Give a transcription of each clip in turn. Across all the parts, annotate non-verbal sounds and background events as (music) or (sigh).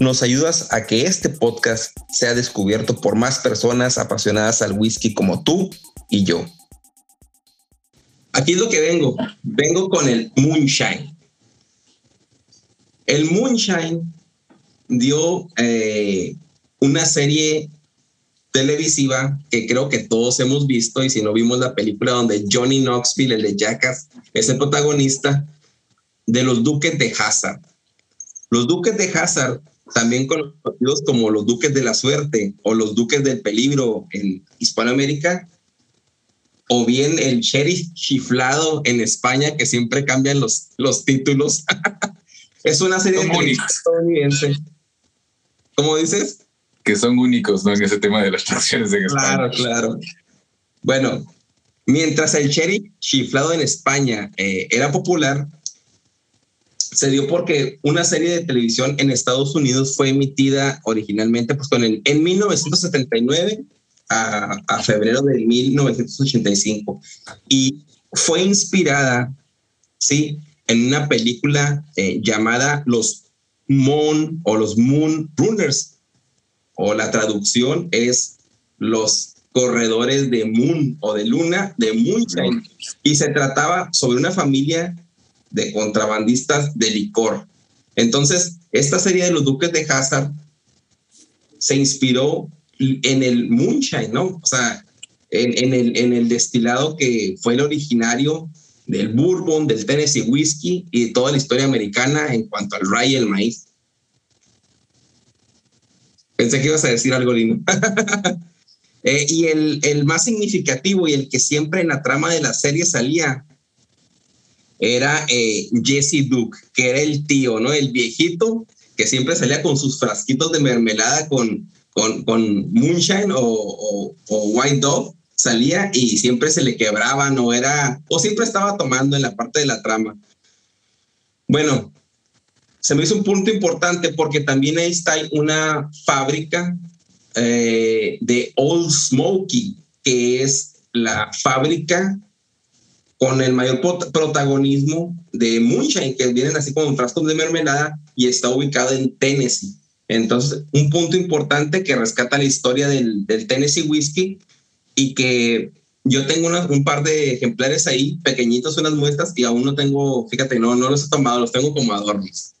nos ayudas a que este podcast sea descubierto por más personas apasionadas al whisky como tú y yo. Aquí es lo que vengo. Vengo con el Moonshine. El Moonshine dio eh, una serie televisiva que creo que todos hemos visto y si no vimos la película donde Johnny Knoxville, el de Jackass, es el protagonista de los Duques de Hazard. Los Duques de Hazard también conocidos como los duques de la suerte o los duques del peligro en Hispanoamérica, o bien el sheriff chiflado en España, que siempre cambian los, los títulos. (laughs) es una serie estadounidense. ¿Cómo dices? Que son únicos, ¿no? En ese tema de las traducciones en España. Claro, claro. Bueno, mientras el sheriff chiflado en España eh, era popular, se dio porque una serie de televisión en Estados Unidos fue emitida originalmente pues, con el, en 1979 a, a, febrero de 1985 y fue inspirada, ¿sí? En una película eh, llamada Los Moon o los Moon Runners, o la traducción es Los Corredores de Moon o de Luna de Moonshine. Y se trataba sobre una familia de contrabandistas de licor. Entonces, esta serie de los Duques de Hazard se inspiró en el moonshine, ¿no? O sea, en, el, en el destilado que fue el originario del bourbon, del Tennessee whiskey y de toda la historia americana en cuanto al rye y el maíz. Pensé que ibas a decir algo lindo. (laughs) Eh, y el, el, más significativo y el que siempre en la trama de la serie salía era eh, Jesse Duke, que era el tío, ¿no? El viejito que siempre salía con sus frasquitos de mermelada con, con, con Moonshine o, White Dove, salía y siempre se le quebraba, no era, o siempre estaba tomando en la parte de la trama. Bueno, se me hizo un punto importante porque también ahí está una fábrica eh, de Old Smoky, que es la fábrica con el mayor protagonismo de Moonshine, que vienen así como frascos de mermelada y está ubicado en Tennessee. Entonces, un punto importante que rescata la historia del, Tennessee Whiskey y que yo tengo un par de ejemplares ahí, pequeñitos, unas muestras, y aún no tengo, fíjate, no, no los he tomado, los tengo como adornos.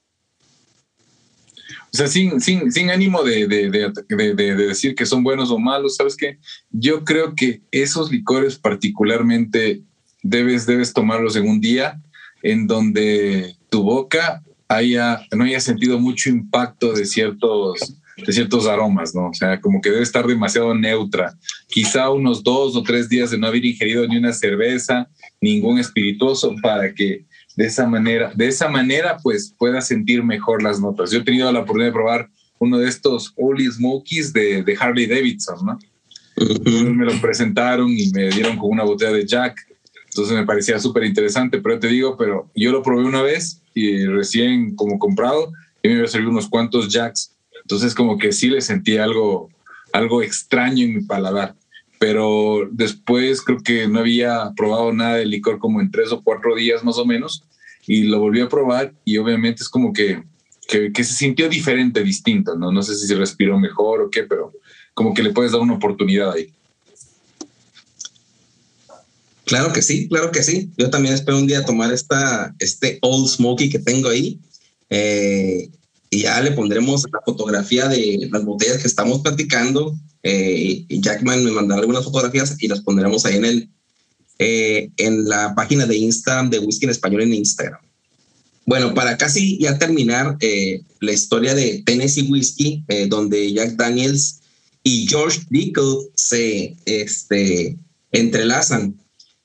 O sea, sin, sin, sin ánimo de, de, de, de, decir que son buenos o malos, ¿sabes qué? Yo creo que esos licores particularmente debes, debes tomarlos en un día en donde tu boca haya, no haya sentido mucho impacto de ciertos, de ciertos aromas, ¿no? O sea, como que debe estar demasiado neutra. Quizá unos dos o tres días de no haber ingerido ni una cerveza, ningún espirituoso, para que de esa manera, de esa manera, pues pueda sentir mejor las notas. Yo he tenido la oportunidad de probar uno de estos Holy Smokies de, de Harley Davidson, ¿no? Me lo presentaron y me dieron con una botella de Jack entonces me parecía súper interesante, pero te digo, pero yo lo probé una vez y recién como comprado y me iba a servir unos cuantos jacks. Entonces como que sí le sentí algo, algo extraño en mi paladar. Pero después creo que no había probado nada de licor como en tres o cuatro días más o menos y lo volví a probar y obviamente es como que, que, que se sintió diferente, distinto, ¿no? No sé si se respiró mejor o qué, pero como que le puedes dar una oportunidad ahí. Claro que sí, claro que sí. Yo también espero un día tomar esta, este Old Smoky que tengo ahí. Eh, y ya le pondremos la fotografía de las botellas que estamos platicando. Eh, y Jackman me mandará algunas fotografías y las pondremos ahí en el, eh, en la página de Instagram de Whisky en Español en Instagram. Bueno, para casi ya terminar la historia de Tennessee Whiskey, donde Jack Daniels y George Dickel se este, entrelazan.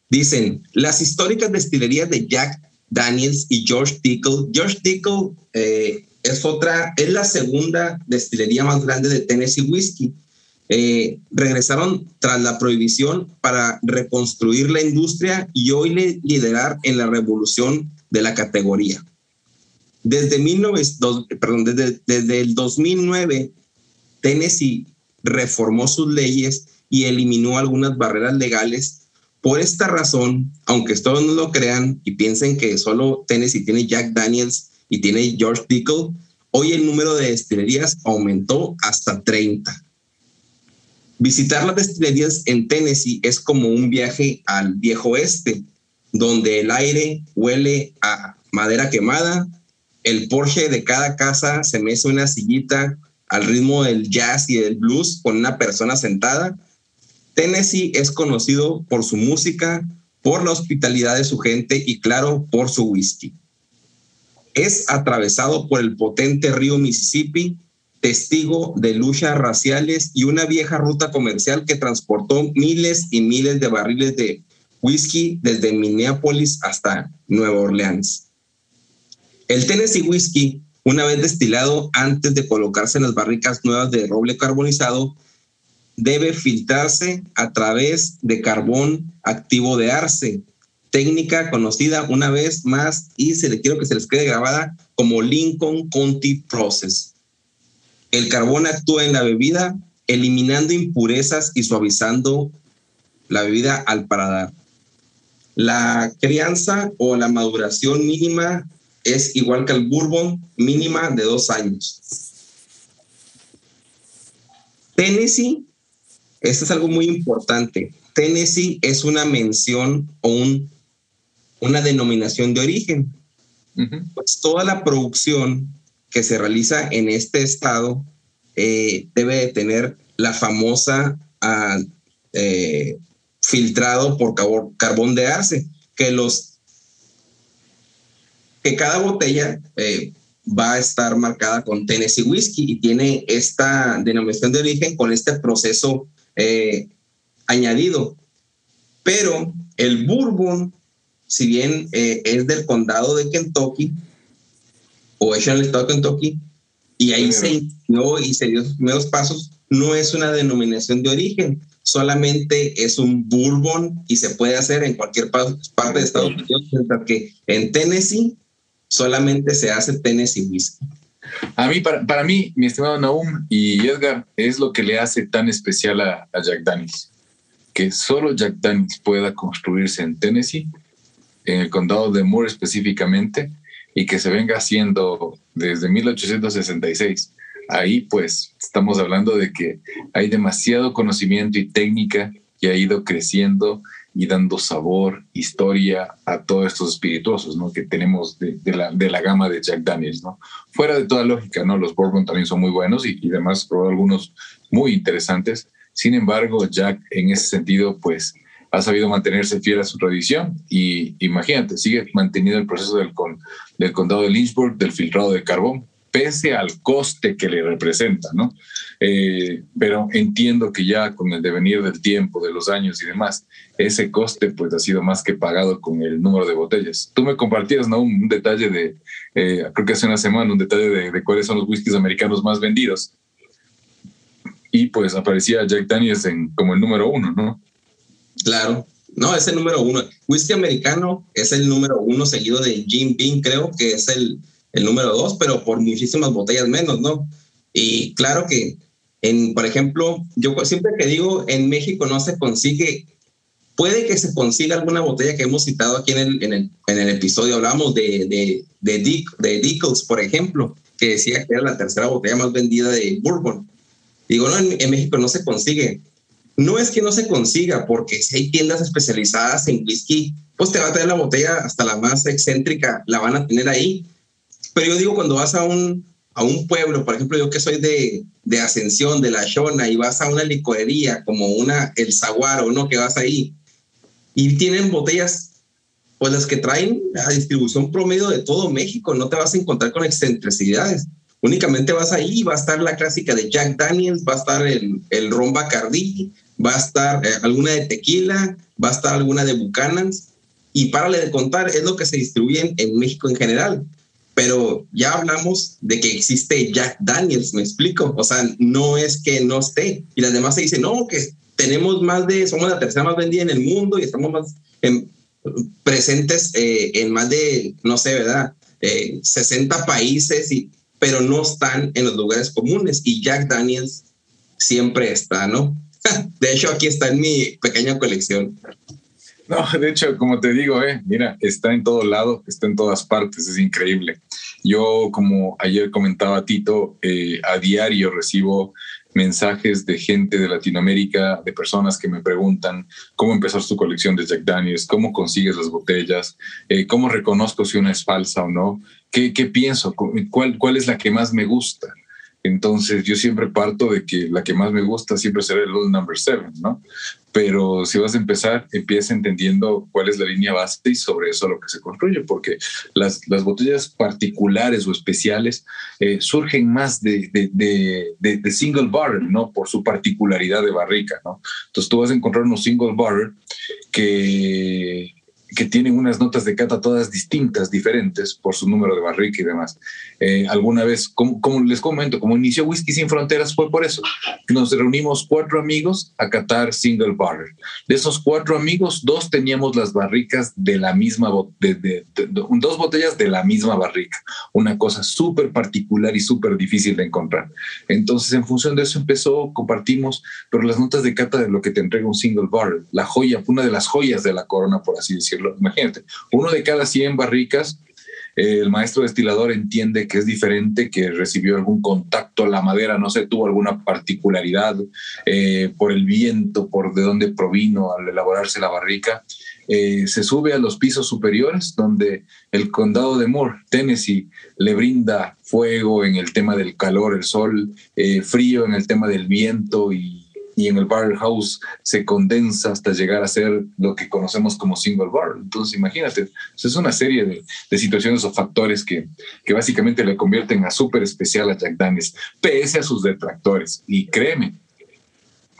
Dicen, las históricas destilerías de Jack Daniels y George Dickel. George Dickel eh, es otra, es la segunda destilería más grande de Tennessee Whiskey. regresaron tras la prohibición para reconstruir la industria y hoy liderar en la revolución de la categoría. Desde, 19, perdón, desde, desde el 2009, Tennessee reformó sus leyes y eliminó algunas barreras legales. Por esta razón, aunque todos no lo crean y piensen que solo Tennessee tiene Jack Daniels y tiene George Dickel, hoy el número de destilerías aumentó hasta 30. Visitar las destilerías en Tennessee es como un viaje al viejo oeste, donde el aire huele a madera quemada, el Porsche de cada casa se mece una sillita al ritmo del jazz y del blues con una persona sentada. Tennessee es conocido por su música, por la hospitalidad de su gente y claro, por su whisky. Es atravesado por el potente río Mississippi, testigo de luchas raciales y una vieja ruta comercial que transportó miles y miles de barriles de whisky desde Minneapolis hasta Nueva Orleans. El Tennessee Whiskey, una vez destilado antes de colocarse en las barricas nuevas de roble carbonizado, debe filtrarse a través de carbón activo de arce, técnica conocida una vez más y se le quiero que se les quede grabada como Lincoln County Process. El carbón actúa en la bebida eliminando impurezas y suavizando la bebida al paladar. La crianza o la maduración mínima es igual que el bourbon, mínima de dos años. Tennessee, esto es algo muy importante. Tennessee es una mención o un, una denominación de origen. Pues toda la producción que se realiza en este estado eh, debe de tener la famosa ah, eh, filtrado por carbón de arce, que los que cada botella eh, va a estar marcada con Tennessee Whiskey y tiene esta denominación de origen con este proceso eh, añadido. Pero el bourbon, si bien eh, es del condado de Kentucky o hecho en el estado de Kentucky, y ahí se inició y se dio sus primeros pasos, no es una denominación de origen, solamente es un bourbon y se puede hacer en cualquier parte de Estados Unidos, mientras que en Tennessee solamente se hace Tennessee Whiskey. A mí, para, para, mí, mi estimado Naum y Edgar, es lo que le hace tan especial a, a, Jack Daniels, que solo Jack Daniels pueda construirse en Tennessee, en el condado de Moore específicamente, y que se venga haciendo desde 1866. Ahí pues estamos hablando de que hay demasiado conocimiento y técnica que ha ido creciendo y dando sabor, historia a todos estos espirituosos ¿no? que tenemos de, la, de, la, gama de Jack Daniels. ¿no? Fuera de toda lógica, ¿no? los Bourbon también son muy buenos y, y además probado algunos muy interesantes. Sin embargo, Jack en ese sentido, pues ha sabido mantenerse fiel a su tradición y imagínate, sigue manteniendo el proceso del, con, del condado de Lynchburg, del filtrado de carbón, pese al coste que le representa, ¿no? Eh, pero entiendo que ya con el devenir del tiempo, de los años y demás, ese coste pues ha sido más que pagado con el número de botellas. Tú me compartías, ¿no? Un, detalle de, eh, creo que hace una semana, un detalle de, cuáles son los whiskies americanos más vendidos. Y pues aparecía Jack Daniels en, como el número uno, ¿no? Claro. No, es el número uno. Whisky americano es el número uno, seguido de Jim Beam, creo que es el, el número dos, pero por muchísimas botellas menos, ¿no? Y claro que, en, por ejemplo, yo siempre que digo, en México no se consigue, puede que se consiga alguna botella que hemos citado aquí en el, en el, en el episodio, hablamos de, de, de, Dick, de Dickles, por ejemplo, que decía que era la tercera botella más vendida de Bourbon. Digo, no, en, en México no se consigue. No es que no se consiga, porque si hay tiendas especializadas en whisky, pues te va a traer la botella hasta la más excéntrica, la van a tener ahí pero yo digo, cuando vas a un, a un pueblo, por ejemplo, yo que soy de, de Ascensión, de La Shona, y vas a una licorería como una El Zaguaro, ¿no? Que vas ahí, y tienen botellas pues las que traen a distribución promedio de todo México, no te vas a encontrar con excentricidades. Únicamente vas ahí, va a estar la clásica de Jack Daniels, va a estar el, el ron va a estar eh, alguna de tequila, va a estar alguna de Buchanan's, y párale de contar, es lo que se distribuye en, México en general. Pero ya hablamos de que existe Jack Daniels, me explico. O sea, no es que no esté. Y las demás se dicen, no, que tenemos más de, somos la tercera más vendida en el mundo y estamos más en, presentes eh, en más de, no sé, ¿verdad? 60 eh, países, y, pero no están en los lugares comunes. Y Jack Daniels siempre está, ¿no? (laughs) De hecho, aquí está en mi pequeña colección. (laughs) No, de hecho, como te digo, eh, mira, está en todo lado, está en todas partes, es increíble. Yo, como ayer comentaba Tito, eh, a diario recibo mensajes de gente de Latinoamérica, de personas que me preguntan cómo empezar su colección de Jack Daniels, cómo consigues las botellas, eh, cómo reconozco si una es falsa o no, qué, qué pienso, cuál, cuál es la que más me gusta. Entonces yo siempre parto de que la que más me gusta siempre será el Old Number Seven, ¿no? Pero si vas a empezar, empieza entendiendo cuál es la línea base y sobre eso lo que se construye, porque las, las botellas particulares o especiales eh, surgen más de, de, de, single barrel, ¿no? Por su particularidad de barrica, ¿no? Entonces tú vas a encontrar unos single barrel que que tienen unas notas de cata todas distintas, diferentes, por su número de barrica y demás. Eh, alguna vez, como, les comento, como inició Whisky Sin Fronteras fue por eso. Nos reunimos cuatro amigos a catar single barrel. De esos cuatro amigos, dos teníamos las barricas de la misma, dos botellas de la misma barrica. Una cosa súper particular y súper difícil de encontrar. Entonces, en función de eso empezó, compartimos, pero las notas de cata de lo que te entrega un single barrel, la joya, una de las joyas de la corona, por así decirlo Imagínate, uno de cada 100 barricas, el maestro destilador entiende que es diferente, que recibió algún contacto, la madera, no sé, tuvo alguna particularidad eh, por el viento, por de dónde provino al elaborarse la barrica. Eh, se sube a los pisos superiores donde el condado de Moore, Tennessee, le brinda fuego en el tema del calor, el sol, eh, frío en el tema del viento y y en el barrel house se condensa hasta llegar a ser lo que conocemos como single barrel. Entonces, imagínate, es una serie de, de, situaciones o factores que, que básicamente le convierten a súper especial a Jack Daniels, pese a sus detractores. Y créeme,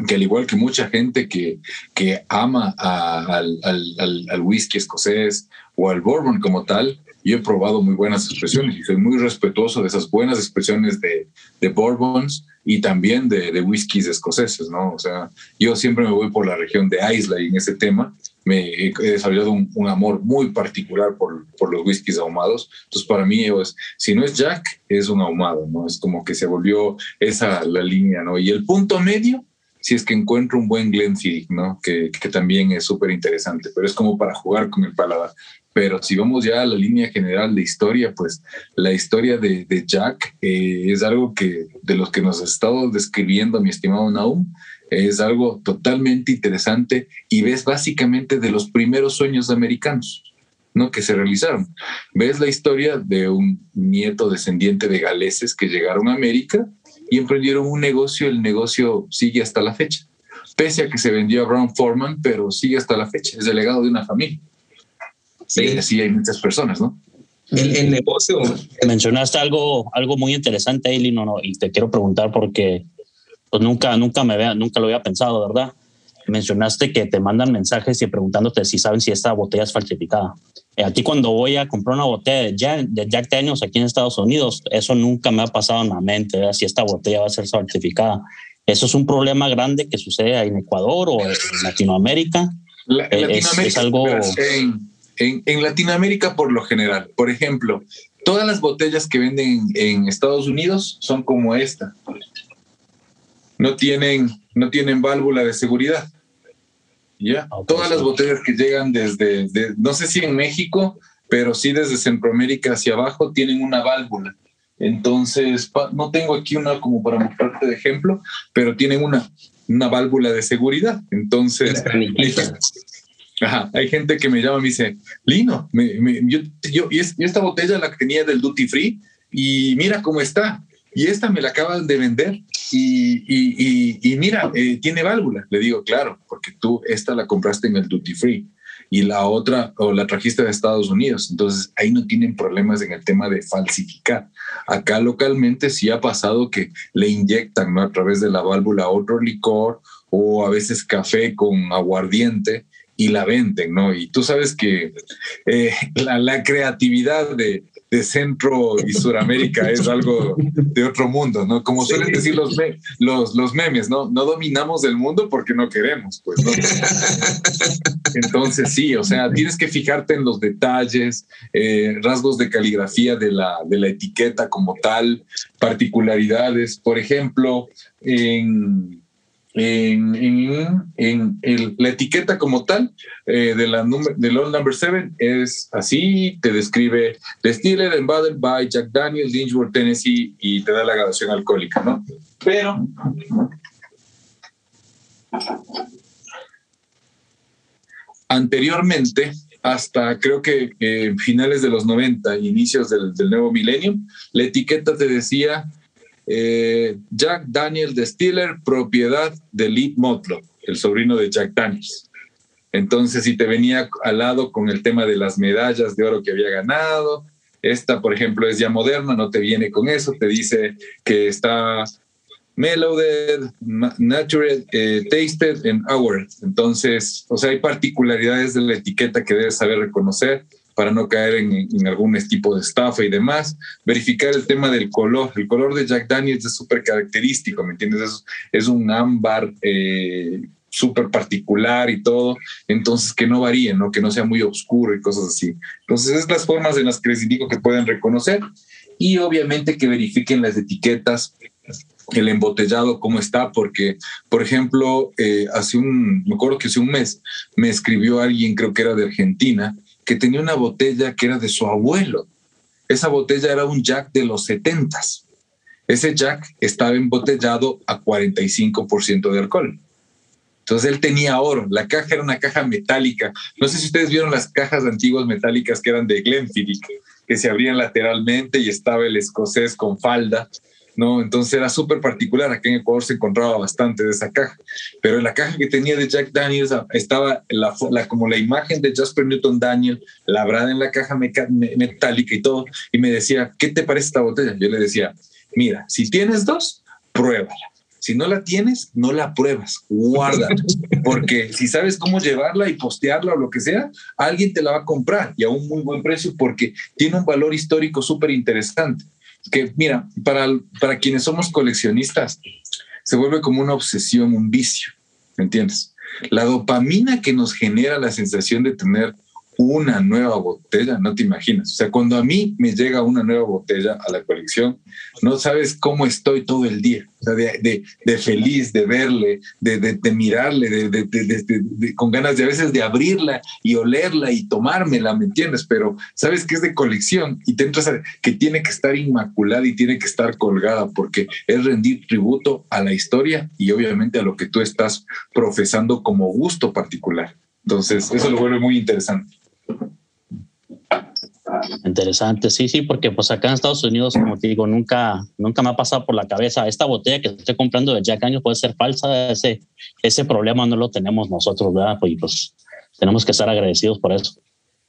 que al igual que mucha gente que, que ama al, al, al, whisky escocés o al bourbon como tal, yo he probado muy buenas expresiones y soy muy respetuoso de esas buenas expresiones de, de bourbons y también de, de whiskies escoceses, ¿no? O sea, yo siempre me voy por la región de Islay en ese tema. Me he desarrollado un, un amor muy particular por, por, los whiskies ahumados. Entonces, para mí, es, si no es Jack, es un ahumado, ¿no? Es como que se volvió esa la línea, ¿no? Y el punto medio, si es que encuentro un buen Glenfiddich, ¿no? Que, que también es súper interesante, pero es como para jugar con el paladar. Pero si vamos ya a la línea general de historia, pues la historia de, Jack eh, es algo que de los que nos ha estado describiendo mi estimado Naum, es algo totalmente interesante y ves básicamente de los primeros sueños americanos. ¿no? que se realizaron. Ves la historia de un nieto descendiente de galeses que llegaron a América y emprendieron un negocio, el negocio sigue hasta la fecha. Pese a que se vendió a Brown Foreman, pero sigue hasta la fecha, es delegado de una familia. Sí. así hay muchas personas, ¿no? El, negocio. Mencionaste algo, algo muy interesante, Eileen, no, no, y te quiero preguntar porque pues nunca, nunca, me vea, nunca lo había pensado, ¿verdad? Mencionaste que te mandan mensajes y preguntándote si saben si esta botella es falsificada. Eh, a ti cuando voy a comprar una botella de Jack, de Jack Daniels aquí en Estados Unidos, eso nunca me ha pasado en la mente, ¿verdad? si esta botella va a ser falsificada. Eso es un problema grande que sucede en Ecuador o en Latinoamérica. Eh, es, algo... En, Latinoamérica, por lo general, por ejemplo, todas las botellas que venden en Estados Unidos son como esta. No tienen, no tienen válvula de seguridad. ¿Ya? Todas las botellas que llegan desde, no sé si en México, pero sí desde Centroamérica hacia abajo, tienen una válvula. Entonces, no tengo aquí una como para mostrarte de ejemplo, pero tienen una, una válvula de seguridad. Entonces, Ajá, hay gente que me llama y me dice, Lino, yo, yo, y, esta botella la que tenía del duty free y mira cómo está. Y esta me la acaban de vender y, y, y mira, eh, tiene válvula. Le digo, claro, porque tú esta la compraste en el duty free. y la otra o la trajiste de Estados Unidos. Entonces ahí no tienen problemas en el tema de falsificar. Acá localmente sí ha pasado que le inyectan ¿no? a través de la válvula otro licor o a veces café con aguardiente y la venden, ¿no? Y tú sabes que eh, la, creatividad de, Centro y Suramérica (laughs) es algo de otro mundo, ¿no? Como suelen decir los, los, los memes, ¿no? No dominamos el mundo porque no queremos, pues, ¿no? (laughs) Entonces, sí, o sea, tienes que fijarte en los detalles, eh, rasgos de caligrafía de la, de la etiqueta como tal, particularidades. Por ejemplo, en en, en, la etiqueta como tal eh, de la del Old Number 7 es así, te describe Distiller and Bottled by Jack Daniels, Lynchburg, Tennessee y te da la graduación alcohólica, ¿no? Pero anteriormente, hasta creo que eh, finales de los 90, inicios del, del nuevo milenio, la etiqueta te decía eh, Jack Daniel Distiller, propiedad de Lee Motlow, el sobrino de Jack Daniels. Entonces, si te venía al lado con el tema de las medallas de oro que había ganado, esta, por ejemplo, es ya moderna, no te viene con eso, te dice que está mellowed, natural, eh, tasted and hour. Entonces, o sea, hay particularidades de la etiqueta que debes saber reconocer para no caer en, algún tipo de estafa y demás. Verificar el tema del color. El color de Jack Daniels es súper característico, ¿me entiendes? Es, es un ámbar eh, súper particular y todo. Entonces, que no varíe, ¿no? Que no sea muy oscuro y cosas así. Entonces, es las formas en las que les indico que pueden reconocer. Y obviamente que verifiquen las etiquetas el embotellado cómo está, porque, por ejemplo, eh, hace un, me acuerdo que hace un mes me escribió alguien, creo que era de Argentina, que tenía una botella que era de su abuelo. Esa botella era un Jack de los setentas. Ese Jack estaba embotellado a 45% de alcohol. Entonces él tenía oro. La caja era una caja metálica. No sé si ustedes vieron las cajas antiguas metálicas que eran de Glenfiddich, que se abrían lateralmente y estaba el escocés con falda. ¿No? Entonces era súper particular. Aquí en Ecuador se encontraba bastante de esa caja. Pero en la caja que tenía de Jack Daniels ah, estaba la, como la imagen de Jasper Newton Daniel labrada en la caja metálica y todo. Y me decía, ¿qué te parece esta botella? Yo le decía, mira, si tienes dos, pruébala. Si no la tienes, no la pruebas, guárdala, porque si sabes cómo llevarla y postearla o lo que sea, alguien te la va a comprar y a un muy buen precio porque tiene un valor histórico súper interesante que mira, para, para quienes somos coleccionistas, se vuelve como una obsesión, un vicio, ¿me entiendes? La dopamina que nos genera la sensación de tener una nueva botella, no te imaginas. O sea, cuando a mí me llega una nueva botella a la colección, no sabes cómo estoy todo el día. O sea, de, de, feliz, de verle, de, de mirarle, de, con ganas de a veces de abrirla y olerla y tomármela, ¿me entiendes? Pero sabes que es de colección y te entras a que tiene que estar inmaculada y tiene que estar colgada porque es rendir tributo a la historia y obviamente a lo que tú estás profesando como gusto particular. Entonces, eso lo vuelve muy interesante. Interesante, sí, sí, porque pues acá en Estados Unidos, como te digo, nunca, nunca me ha pasado por la cabeza esta botella que estoy comprando de Jack Daniels puede ser falsa, ese, ese problema no lo tenemos nosotros, ¿verdad? Pues, pues tenemos que estar agradecidos por eso.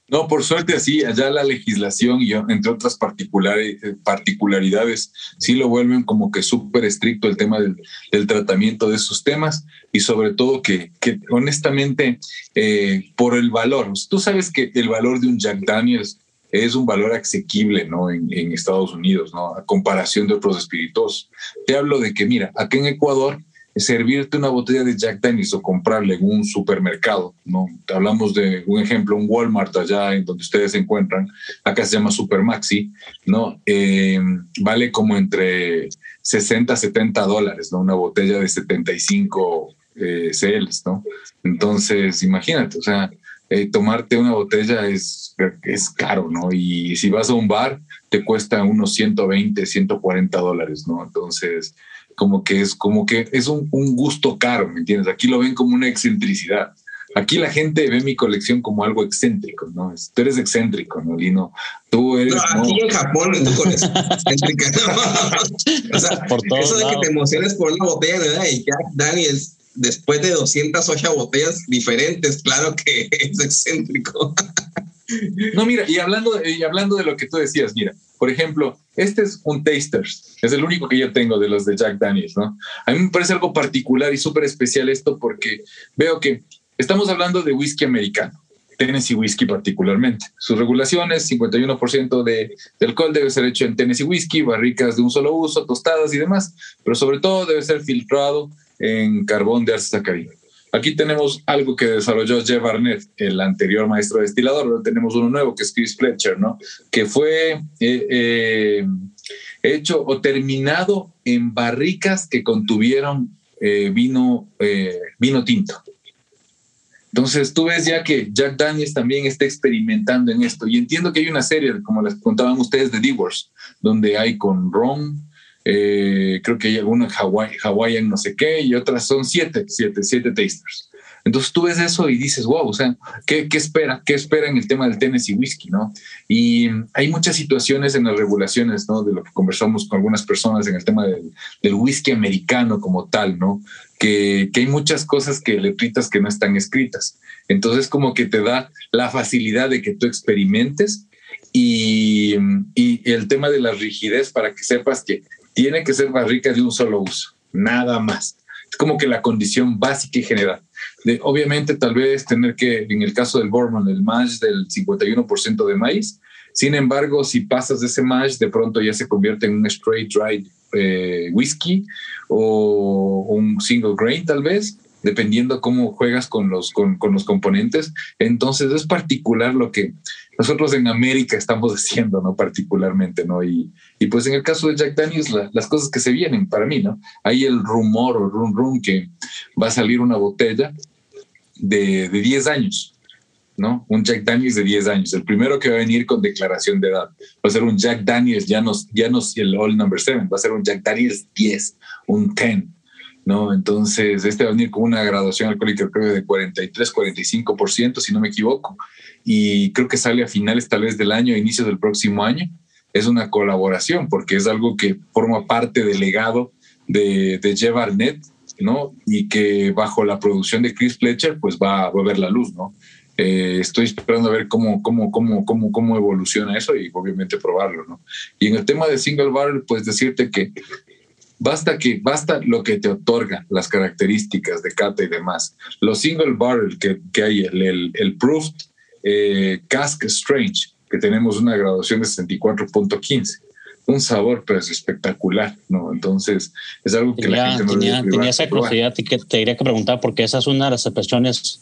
No, por suerte sí, allá la legislación y entre otras eh, particularidades sí lo vuelven como que súper estricto el tema del, tratamiento de esos temas y sobre todo que, que honestamente eh, por el valor, tú sabes que el valor de un Jack Daniels es un valor asequible ¿no? en, Estados Unidos, ¿no? a comparación de otros espíritus. Te hablo de que, mira, aquí en Ecuador servirte una botella de Jack Daniels o comprarle en un supermercado, ¿no? Hablamos de un ejemplo, un Walmart allá en donde ustedes se encuentran, acá se llama Supermaxi, ¿no? Eh, vale como entre 60 a 70 dólares, ¿no? Una botella de 75 eh, ¿no? Entonces, imagínate, o sea, eh, tomarte una botella es, es caro, ¿no? Y si vas a un bar, te cuesta unos 120, 140 dólares, ¿no? Entonces, como que es como que es un, gusto caro, ¿me entiendes? Aquí lo ven como una excentricidad. Aquí la gente ve mi colección como algo excéntrico, ¿no? Tú eres excéntrico, ¿no, Lino? Tú eres. No, aquí en Japón tu colección excéntrica. (laughs) o sea, eso de que te emociones por una botella de Jack Daniels después de 208 botellas diferentes, claro que (laughs) es excéntrico. No, mira, y hablando, y hablando de lo que tú decías, mira, por ejemplo, este es un taster, es el único que yo tengo de los de Jack Daniels, ¿no? A mí me parece algo particular y súper especial esto porque veo que estamos hablando de whisky americano. Tennessee Whiskey particularmente. Sus regulaciones, 51% de, de, alcohol debe ser hecho en Tennessee Whiskey, barricas de un solo uso, tostadas y demás, pero sobre todo debe ser filtrado en carbón de arce sacarina. Aquí tenemos algo que desarrolló Jeff Barnett, el anterior maestro destilador, pero tenemos uno nuevo que es Chris Fletcher, ¿no? Que fue eh, eh, hecho o terminado en barricas que contuvieron eh, vino, vino tinto. Entonces tú ves ya que Jack Daniels también está experimentando en esto y entiendo que hay una serie, como les contaban ustedes, de Divorce, donde hay con ron, eh, creo que hay alguna Hawaii, Hawaiian no sé qué y otras son siete, siete, siete tasters. Entonces tú ves eso y dices, wow, o sea, ¿qué, ¿qué, espera? ¿Qué espera en el tema del Tennessee Whiskey, no? Y hay muchas situaciones en las regulaciones, ¿no? De lo que conversamos con algunas personas en el tema del, del whisky americano como tal, ¿no? que, hay muchas cosas que letritas que no están escritas. Entonces como que te da la facilidad de que tú experimentes y, el tema de la rigidez para que sepas que tiene que ser barrica de un solo uso, nada más. Es como que la condición básica y general. De, obviamente tal vez tener que, en el caso del Bourbon, el mash del 51% de maíz, sin embargo, si pasas de ese mash, de pronto ya se convierte en un straight dry eh, whisky o un single grain tal vez, dependiendo cómo juegas con los, con, los componentes. Entonces es particular lo que nosotros en América estamos haciendo, ¿no? Particularmente, ¿no? Y, y pues en el caso de Jack Daniels, las cosas que se vienen para mí, ¿no? Hay el rumor o rum rum que va a salir una botella de, de 10 años ¿no? Un Jack Daniels de 10 años, el primero que va a venir con declaración de edad. Va a ser un Jack Daniels, ya no, ya no el All Number 7, va a ser un Jack Daniels 10, un 10, ¿no? Entonces, este va a venir con una graduación alcohólica creo de 43, 45%, si no me equivoco, y creo que sale a finales tal vez del año, inicios del próximo año. Es una colaboración porque es algo que forma parte del legado de, de Jeff Barnett, ¿no? Y que bajo la producción de Chris Fletcher, pues va, va a ver la luz, ¿no? Eh, estoy esperando a ver cómo, cómo, cómo, cómo, cómo evoluciona eso y obviamente probarlo, ¿no? Y en el tema de single barrel, pues decirte que basta que basta lo que te otorga las características de cata y demás. Los single barrel que, que hay, el, el, el Proofed eh, Cask Strange, que tenemos una graduación de 64.15 un sabor pues espectacular, ¿no? Entonces es algo que la gente no tenía, tenía esa curiosidad y que te diría que preguntar porque esa es una de las expresiones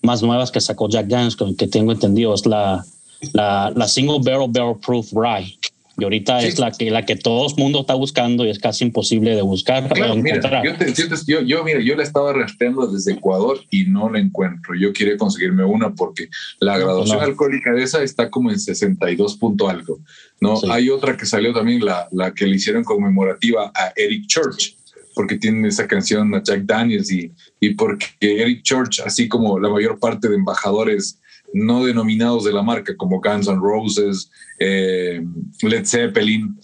más nuevas que sacó Jack Daniels, que tengo entendido, es la, la, la Single Barrel Barrel Proof Rye. Y ahorita es la que, la que todo el mundo está buscando y es casi imposible de buscar. mira, yo, te, yo, yo, mira, yo la estaba rastreando desde Ecuador y no la encuentro. Yo quiero conseguirme una porque la graduación alcohólica de esa está como en 62 punto algo. No, hay otra que salió también, la, la que le hicieron conmemorativa a Eric Church porque tiene esa canción a Jack Daniels y, y porque Eric Church, así como la mayor parte de embajadores no denominados de la marca, como Guns N' Roses, eh, Led Zeppelin,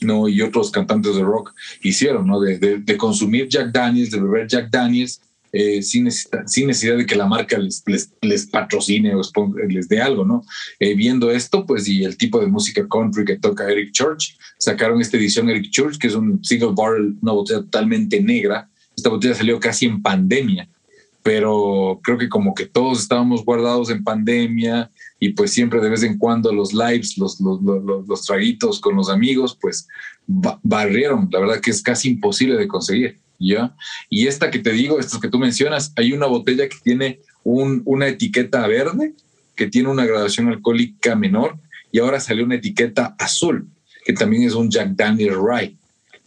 ¿no? y otros cantantes de rock, hicieron, ¿no? de, consumir Jack Daniels, de beber Jack Daniels eh, sin, necesidad, de que la marca les, les, patrocine o les dé algo, ¿no? Eh, viendo esto, pues, y el tipo de música country que toca Eric Church, sacaron esta edición Eric Church, que es un single barrel, una botella totalmente negra. Esta botella salió casi en pandemia, pero creo que como que todos estábamos guardados en pandemia y pues siempre de vez en cuando los lives, los, los, los, traguitos con los amigos, pues barrieron. La verdad que es casi imposible de conseguir. ¿ya? Y esta que te digo, estas que tú mencionas, hay una botella que tiene un, una etiqueta verde, que tiene una graduación alcohólica menor, y ahora salió una etiqueta azul, que también es un Jack Daniel Rye,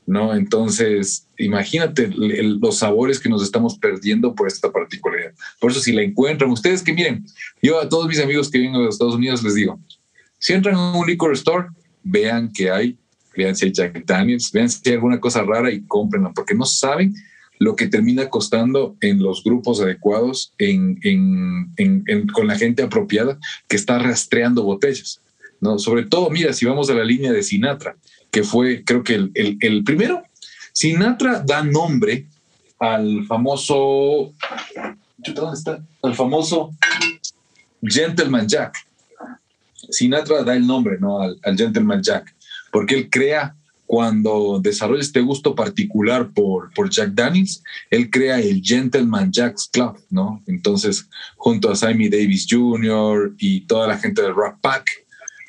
¿no? Entonces, imagínate los sabores que nos estamos perdiendo por esta particularidad. Por eso, si la encuentran, ustedes que miren, yo a todos mis amigos que vienen de los Estados Unidos les digo, si entran a un liquor store, vean que hay vean si hay Jack Daniels, vean si hay alguna cosa rara y cómprenla, porque no saben lo que termina costando en los grupos adecuados, en, con la gente apropiada que está rastreando botellas. ¿no? Sobre todo, mira, si vamos a la línea de Sinatra, que fue, creo que el, el primero, Sinatra da nombre al famoso. ¿Dónde está? Al famoso Gentleman Jack. Sinatra da el nombre, ¿no? Al, Gentleman Jack, porque él crea cuando desarrolla este gusto particular por, por Jack Daniels, él crea el Gentleman Jack's Club, ¿no? Entonces, junto a Sammy Davis Jr. y toda la gente del Rock Pack,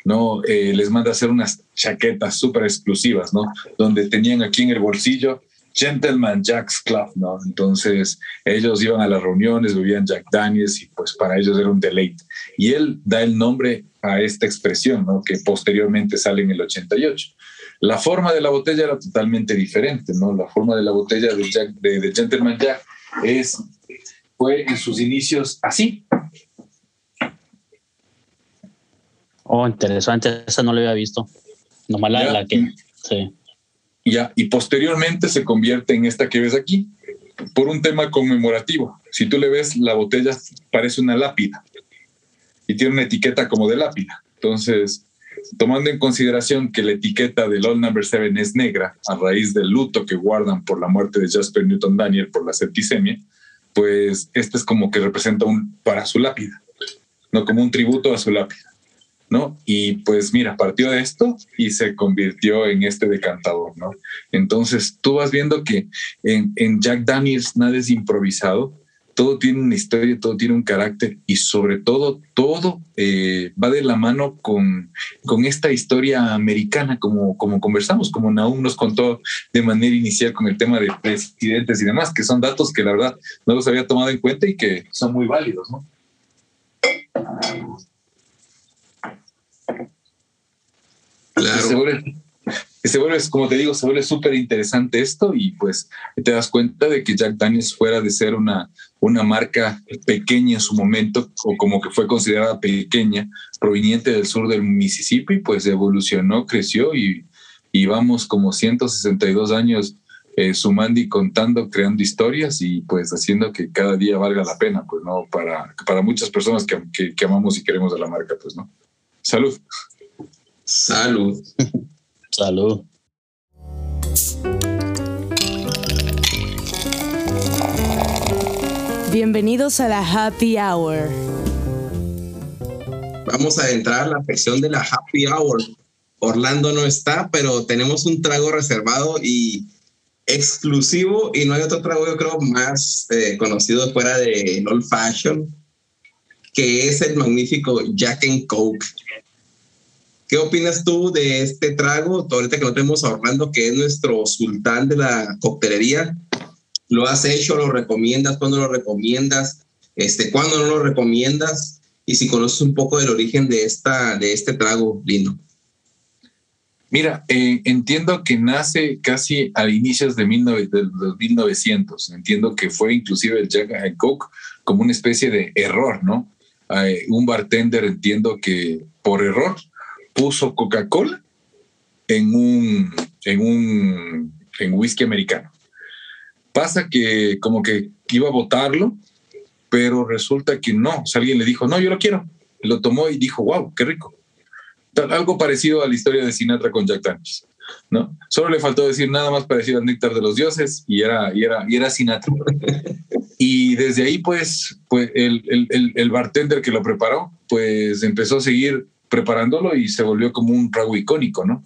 ¿no? Eh, les manda hacer unas chaquetas súper exclusivas, ¿no? Donde tenían aquí en el bolsillo Gentleman Jack's Club, ¿no? Entonces ellos iban a las reuniones, bebían Jack Daniels y pues para ellos era un deleite. Y él da el nombre a esta expresión, ¿no? Que posteriormente sale en el 88. La forma de la botella era totalmente diferente, ¿no? La forma de la botella de, Jack, de, Gentleman Jack es, fue en sus inicios así. Oh, interesante. Esa no lo había visto. Nomás la, la que... Sí. Ya, y posteriormente se convierte en esta que ves aquí por un tema conmemorativo. Si tú le ves, la botella parece una lápida y tiene una etiqueta como de lápida. Entonces, tomando en consideración que la etiqueta del Old Number 7 es negra a raíz del luto que guardan por la muerte de Jasper Newton Daniel por la septicemia, pues este es como que representa un para su lápida, no como un tributo a su lápida. ¿No? Y pues mira, partió de esto y se convirtió en este decantador, ¿no? Entonces tú vas viendo que en, en Jack Daniels nada es improvisado, todo tiene una historia, todo tiene un carácter y sobre todo todo eh, va de la mano con, con esta historia americana, como, como conversamos, como Naum nos contó de manera inicial con el tema de presidentes y demás, que son datos que la verdad no los había tomado en cuenta y que son muy válidos, ¿no? Claro. Se vuelve, se vuelve, como te digo, se vuelve súper interesante esto y pues te das cuenta de que Jack Daniels fuera de ser una, una marca pequeña en su momento o como que fue considerada pequeña, proveniente del sur del Mississippi, pues evolucionó, creció y, y vamos como 162 años eh, sumando y contando, creando historias y pues haciendo que cada día valga la pena, pues no, para, para muchas personas que, que, que amamos y queremos a la marca, pues no. Salud. Salud. Salud. Bienvenidos a la Happy Hour. Vamos a entrar a la sección de la Happy Hour. Orlando no está, pero tenemos un trago reservado y exclusivo y no hay otro trago yo creo más eh, conocido fuera de Old Fashion que es el magnífico Jack and Coke. ¿Qué opinas tú de este trago? Ahorita que no tenemos a Orlando, que es nuestro sultán de la coctelería, ¿lo has hecho? ¿Lo recomiendas? ¿Cuándo lo recomiendas? Este, ¿Cuándo no lo recomiendas? Y si conoces un poco del origen de, esta, de este trago, lindo. Mira, eh, entiendo que nace casi a inicios de, 1900. Entiendo que fue inclusive el Jack and Coke como una especie de error, ¿no? Eh, un bartender entiendo que por error puso Coca-Cola en un, en un en whisky americano. Pasa que como que iba a votarlo, pero resulta que no. O alguien le dijo, no, yo lo quiero. Lo tomó y dijo, wow, qué rico. Algo parecido a la historia de Sinatra con Jack Daniels. ¿no? Solo le faltó decir nada más parecido al néctar de los dioses y era, y era, y era Sinatra. y desde ahí, pues, pues el, el, el, bartender que lo preparó, pues empezó a seguir preparándolo y se volvió como un trago icónico, ¿no?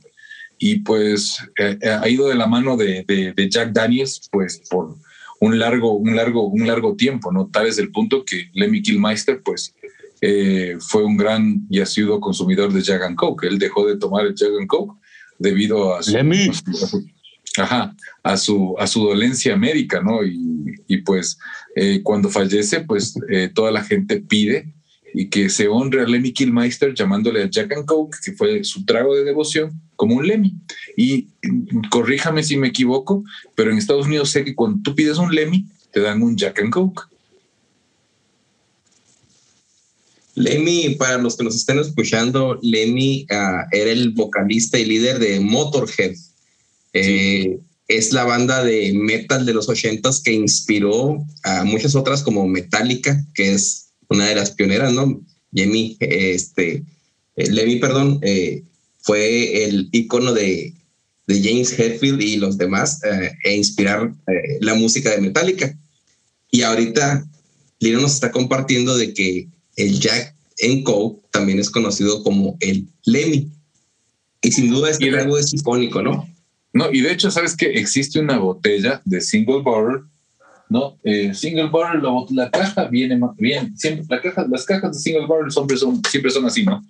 Y pues eh, eh, ha ido de la mano de, de, Jack Daniels, pues por un largo, un largo, un largo tiempo, ¿no? Tal es el punto que Lemmy Kilmeister, pues, eh, fue un gran y asiduo consumidor de Jack and Coke. Él dejó de tomar el Jack and Coke debido a su, ajá, a su, a su dolencia médica, ¿no? Y, y pues cuando fallece, pues toda la gente pide y que se honre a Lemmy Kilmeister llamándole a Jack and Coke, que fue su trago de devoción, como un Lemmy. Y corríjame si me equivoco, pero en Estados Unidos sé que cuando tú pides un Lemmy, te dan un Jack and Coke. Lemmy, para los que nos estén escuchando, Lemmy ah, era el vocalista y líder de Motorhead. Eh, es la banda de metal de los ochentas que inspiró a muchas otras como Metallica, que es una de las pioneras, ¿no? Lemmy, este, eh, Lemmy, perdón, eh, fue el icono de, de James Hetfield y los demás eh, e inspirar eh, la música de Metallica. Y ahorita Lino nos está compartiendo de que el Jack Co también es conocido como el Lemmy. Y sin duda este algo es icónico, ¿no? No, y de hecho, ¿sabes que existe una botella de single barrel? ¿No? Eh, single barrel, la, caja viene bien, siempre, la caja, las cajas de single barrel siempre son, siempre son así, ¿no?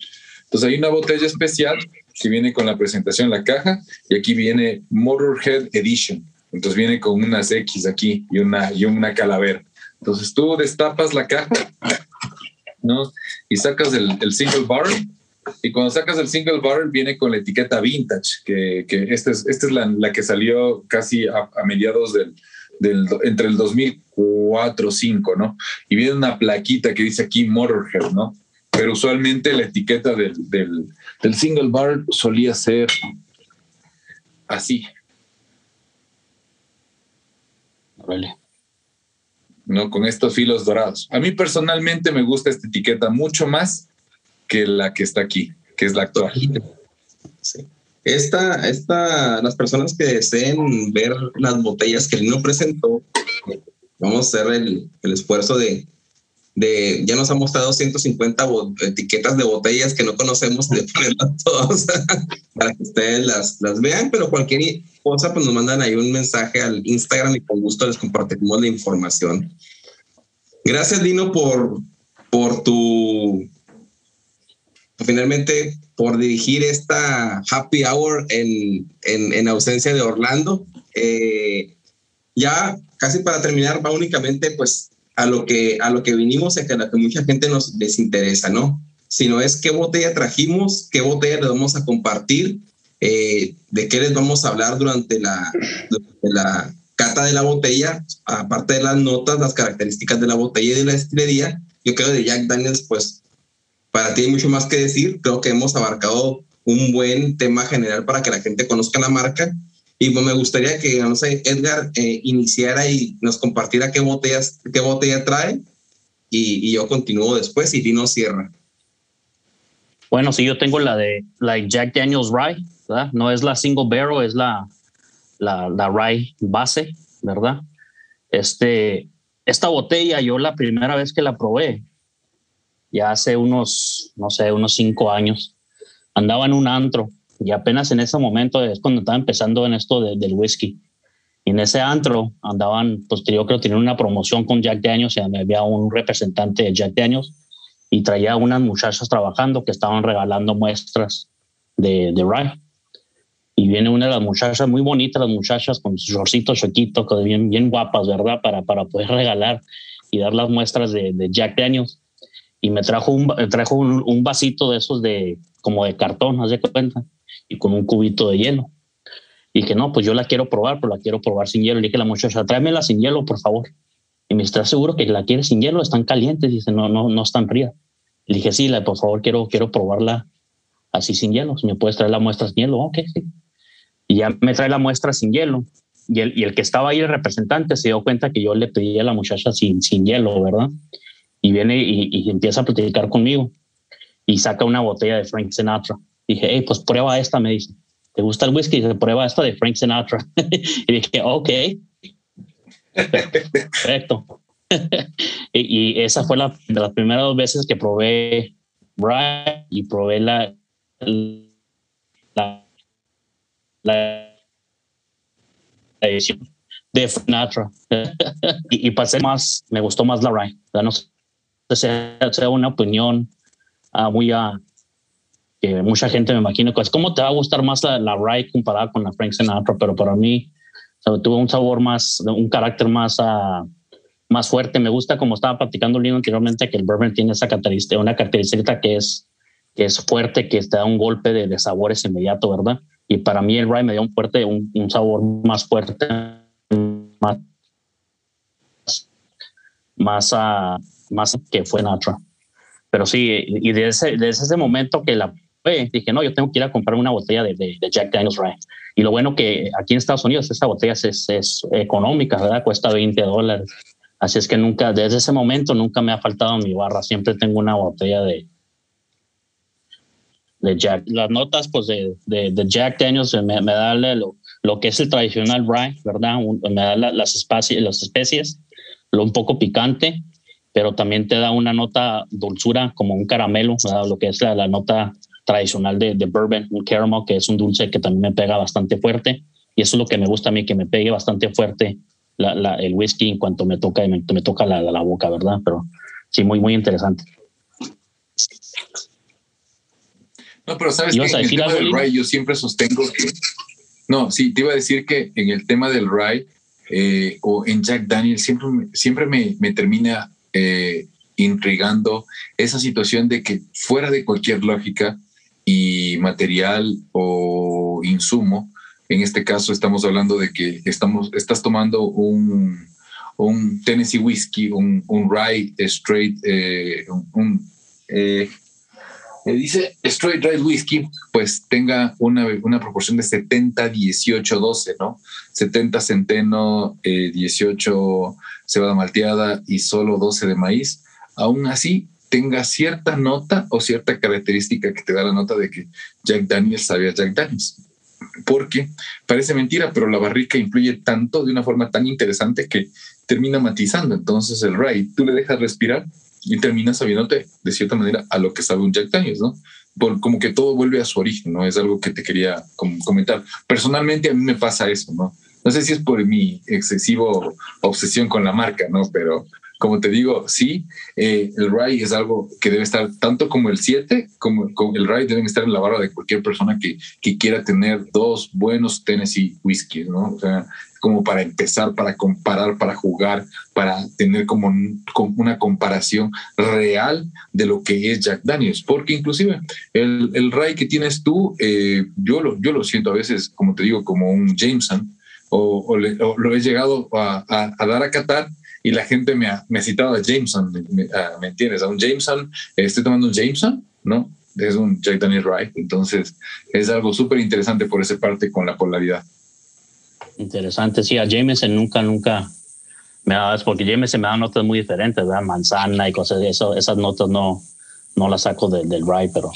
Entonces hay una botella especial que viene con la presentación, la caja, y aquí viene Motorhead Edition. Entonces viene con unas X aquí y una, y una calavera. Entonces tú destapas la caja, ¿no? Y sacas el, el single barrel y cuando sacas el single barrel viene con la etiqueta vintage, que, que esta es, esta es la, la que salió casi a, mediados del, del, entre el 2004 5, ¿no? Y viene una plaquita que dice aquí Motorhead, ¿no? Pero usualmente la etiqueta del, del, del single barrel solía ser así. Vale. ¿no? Con estos filos dorados. A mí personalmente me gusta esta etiqueta mucho más que la que está aquí, que es la actual. Sí. Esta, esta, las personas que deseen ver las botellas que no presentó, vamos a hacer el, el esfuerzo de, de, ya nos ha mostrado 150 etiquetas de botellas que no conocemos, de ponerlas (laughs) todas para que ustedes las, las vean, pero cualquier cosa, pues nos mandan ahí un mensaje al Instagram y con gusto les compartimos la información. Gracias, Dino, por, por tu finalmente por dirigir esta happy hour en, en, ausencia de Orlando. Eh, ya casi para terminar, va únicamente pues a lo que, a lo que vinimos y a lo que mucha gente nos les interesa, ¿no? Sino es qué botella trajimos, qué botella les vamos a compartir, eh, de qué les vamos a hablar durante la, la cata de la botella, aparte de las notas, las características de la botella y de la destilería. Yo creo de Jack Daniels, pues para ti hay mucho más que decir. Creo que hemos abarcado un buen tema general para que la gente conozca la marca. Y pues me gustaría que, no sé, Edgar eh, iniciara y nos compartiera qué, botellas, qué botella trae y, yo continúo después y Dino cierra. Bueno, sí, yo tengo la de la Jack Daniels Rye, ¿verdad? No es la single barrel, es la, la, la Rye base, ¿verdad? Este, esta botella yo la primera vez que la probé, ya hace unos, no sé, unos cinco años. Andaba en un antro y apenas en ese momento es cuando estaba empezando en esto del whisky. Y en ese antro andaban, pues yo creo que tenían una promoción con Jack Daniels y había un representante de Jack Daniels y traía unas muchachas trabajando que estaban regalando muestras de, de rye. Y viene una de las muchachas, muy bonitas las muchachas, con sus shortcitos chiquitos, bien, bien guapas, ¿verdad? Para, para poder regalar y dar las muestras de, de Jack Daniels y me trajo un, trajo un, vasito de esos de como de cartón, haz de cuenta, y con un cubito de hielo. Y dije, no, pues yo la quiero probar, pero la quiero probar sin hielo. Le dije a la muchacha, tráemela sin hielo, por favor. Y me está seguro que la quieres sin hielo, están calientes. Dice, no, no, no están frías. Le dije, sí, la, por favor, quiero, quiero probarla así sin hielo. Me puedes traer la muestra sin hielo, ok, sí. Y ya me trae la muestra sin hielo. Y el, y el que estaba ahí, el representante, se dio cuenta que yo le pedí a la muchacha sin, sin hielo, ¿verdad? Y viene y, empieza a platicar conmigo y saca una botella de Frank Sinatra. Dije, hey, pues prueba esta, me dice. ¿Te gusta el whisky? Se prueba esta de Frank Sinatra. (laughs) y dije, ok. Perfecto. (laughs) y, esa fue la de las primeras dos veces que probé rye y probé la, la, la, edición de Sinatra. (laughs) y, y, pasé más, me gustó más la rye. No sé sea, sea una opinión uh, muy uh, que mucha gente me imagino que es te va a gustar más la, la Rye comparada con la Frank Sinatra, pero para mí tuvo un sabor más, un carácter más, uh, más fuerte. Me gusta, como estaba platicando Lino anteriormente, que el bourbon tiene esa característica, una característica que es, que es fuerte, que te da un golpe de, de sabores inmediato, ¿verdad? Y para mí el Rye me dio un fuerte, un, un sabor más fuerte, más, más a más que fue Natra. Pero sí, y desde ese, ese momento que la ve, dije, no, yo tengo que ir a comprar una botella de, de, Jack Daniels Rye. Y lo bueno que aquí en Estados Unidos esta botella es, es económica, ¿verdad? Cuesta 20 dólares. Así es que nunca, desde ese momento nunca me ha faltado mi barra. Siempre tengo una botella de, de Jack. Las notas, pues, de, de, Jack Daniels me, me da lo, lo que es el tradicional rye, ¿verdad? me da las, especies, las especies, lo un poco picante, pero también te da una nota dulzura como un caramelo, lo que es la, nota tradicional de, de, bourbon, un caramel, que es un dulce que también me pega bastante fuerte. Y eso es lo que me gusta a mí, que me pegue bastante fuerte el whisky en cuanto me toca, me, me toca la, la, boca, ¿verdad? Pero sí, muy, muy interesante. No, pero sabes que en el tema del rye yo siempre sostengo que... No, sí, te iba a decir que en el tema del rye eh, o en Jack Daniel siempre, siempre me, me termina eh, intrigando esa situación de que fuera de cualquier lógica y material o insumo, en este caso estamos hablando de que estamos, estás tomando un, un Tennessee Whiskey, un, un Rye Straight, eh, un, eh, dice Straight Rye Whiskey, pues tenga una, una proporción de 70, 18, 12, ¿no? 70 centeno, 18 cebada malteada y solo 12 de maíz. Aún así, tenga cierta nota o cierta característica que te da la nota de que Jack Daniels sabía Jack Daniels porque parece mentira, pero la barrica influye tanto de una forma tan interesante que termina matizando. Entonces el Ray, tú le dejas respirar y termina sabiéndote de cierta manera a lo que sabe un Jack Daniels, ¿no? Por, como que todo vuelve a su origen, ¿no? Es algo que te quería comentar. Personalmente a mí me pasa eso, ¿no? No sé si es por mi excesivo obsesión con la marca, ¿no? Pero como te digo, sí, eh, el rye es algo que debe estar tanto como el 7, como, el rye deben estar en la barra de cualquier persona que, que quiera tener dos buenos Tennessee whisky, ¿no? O sea, como para empezar, para comparar, para jugar, para tener como, una comparación real de lo que es Jack Daniels, porque inclusive el, el rye que tienes tú, eh, yo, lo, yo lo siento a veces, como te digo, como un Jameson, o, lo he llegado a, a, a dar a Qatar y la gente me ha, me ha citado a Jameson, ¿me, entiendes? A un Jameson, estoy tomando un Jameson, ¿no? Es un Jack Daniel Wright, entonces es algo súper interesante por esa parte con la polaridad. Interesante, sí, a Jameson nunca, nunca me da, porque Jameson me da notas muy diferentes, ¿verdad? Manzana y cosas de eso, esas notas no, no las saco del Rye, pero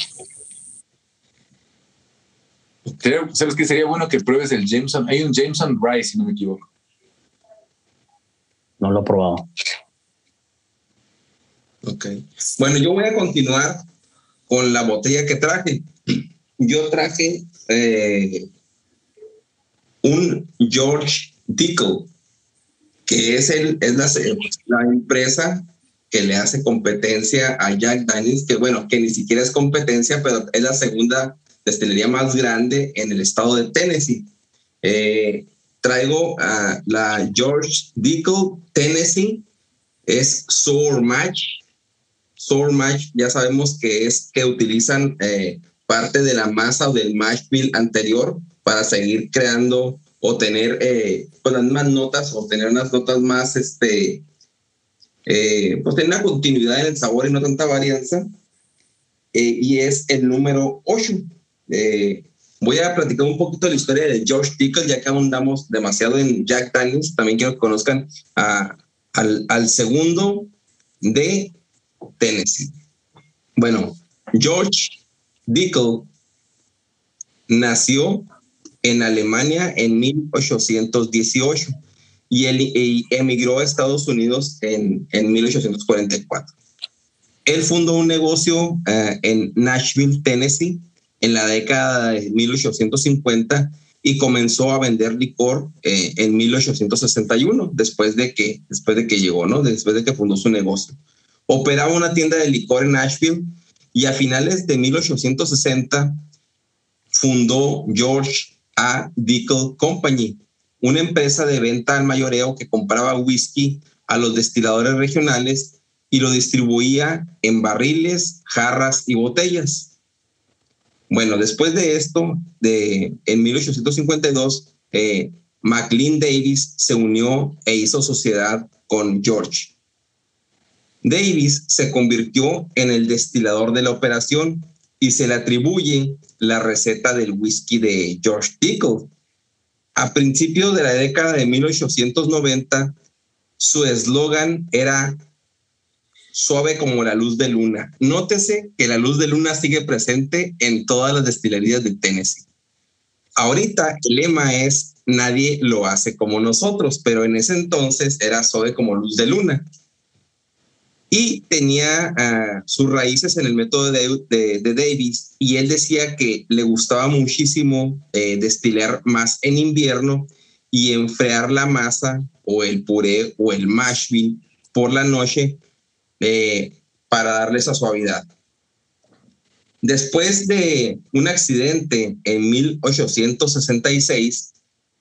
¿Sabes qué? Sería bueno que pruebes el Jameson. Hay un Jameson Rye, si no me equivoco. No lo he probado. Ok. Bueno, yo voy a continuar con la botella que traje. Yo traje eh, un George Dickel, que es, el, es la, empresa que le hace competencia a Jack Daniels, que bueno, que ni siquiera es competencia, pero es la segunda destilería más grande en el estado de Tennessee. Eh, traigo a la George Dickel Tennessee, es Sour Match. Sour Match ya sabemos que es que utilizan eh, parte de la masa del mash bill anterior para seguir creando o tener eh, pues las mismas notas o tener unas notas más, este, eh, pues tener una continuidad en el sabor y no tanta varianza. y es el número 8. Voy a platicar un poquito de la historia de George Dickel, ya que abundamos demasiado en Jack Daniels. También quiero que conozcan al, al segundo de Tennessee. Bueno, George Dickel nació en Alemania en 1818 y, él, emigró a Estados Unidos en, en 1844. Él fundó un negocio eh, en Nashville, Tennessee, en la década de 1850 y comenzó a vender licor eh, en 1861, después de, que, después de que llegó, ¿no? Después de que fundó su negocio. Operaba una tienda de licor en Nashville y a finales de 1860 fundó George A. Dickel Company, una empresa de venta al mayoreo que compraba whisky a los destiladores regionales y lo distribuía en barriles, jarras y botellas. Bueno, después de esto, de, en 1852, eh, McLean Davis se unió e hizo sociedad con George. Davis se convirtió en el destilador de la operación y se le atribuye la receta del whisky de George Dickel. A principios de la década de 1890, su eslogan era suave como la luz de luna. Nótese que la luz de luna sigue presente en todas las destilerías de Tennessee. Ahorita el lema es nadie lo hace como nosotros, pero en ese entonces era Zoe como luz de luna. Y tenía ah, sus raíces en el método de, Davis y él decía que le gustaba muchísimo eh, destilar más en invierno y enfriar la masa o el puré o el mash por la noche eh, para darle esa suavidad. Después de un accidente en 1866,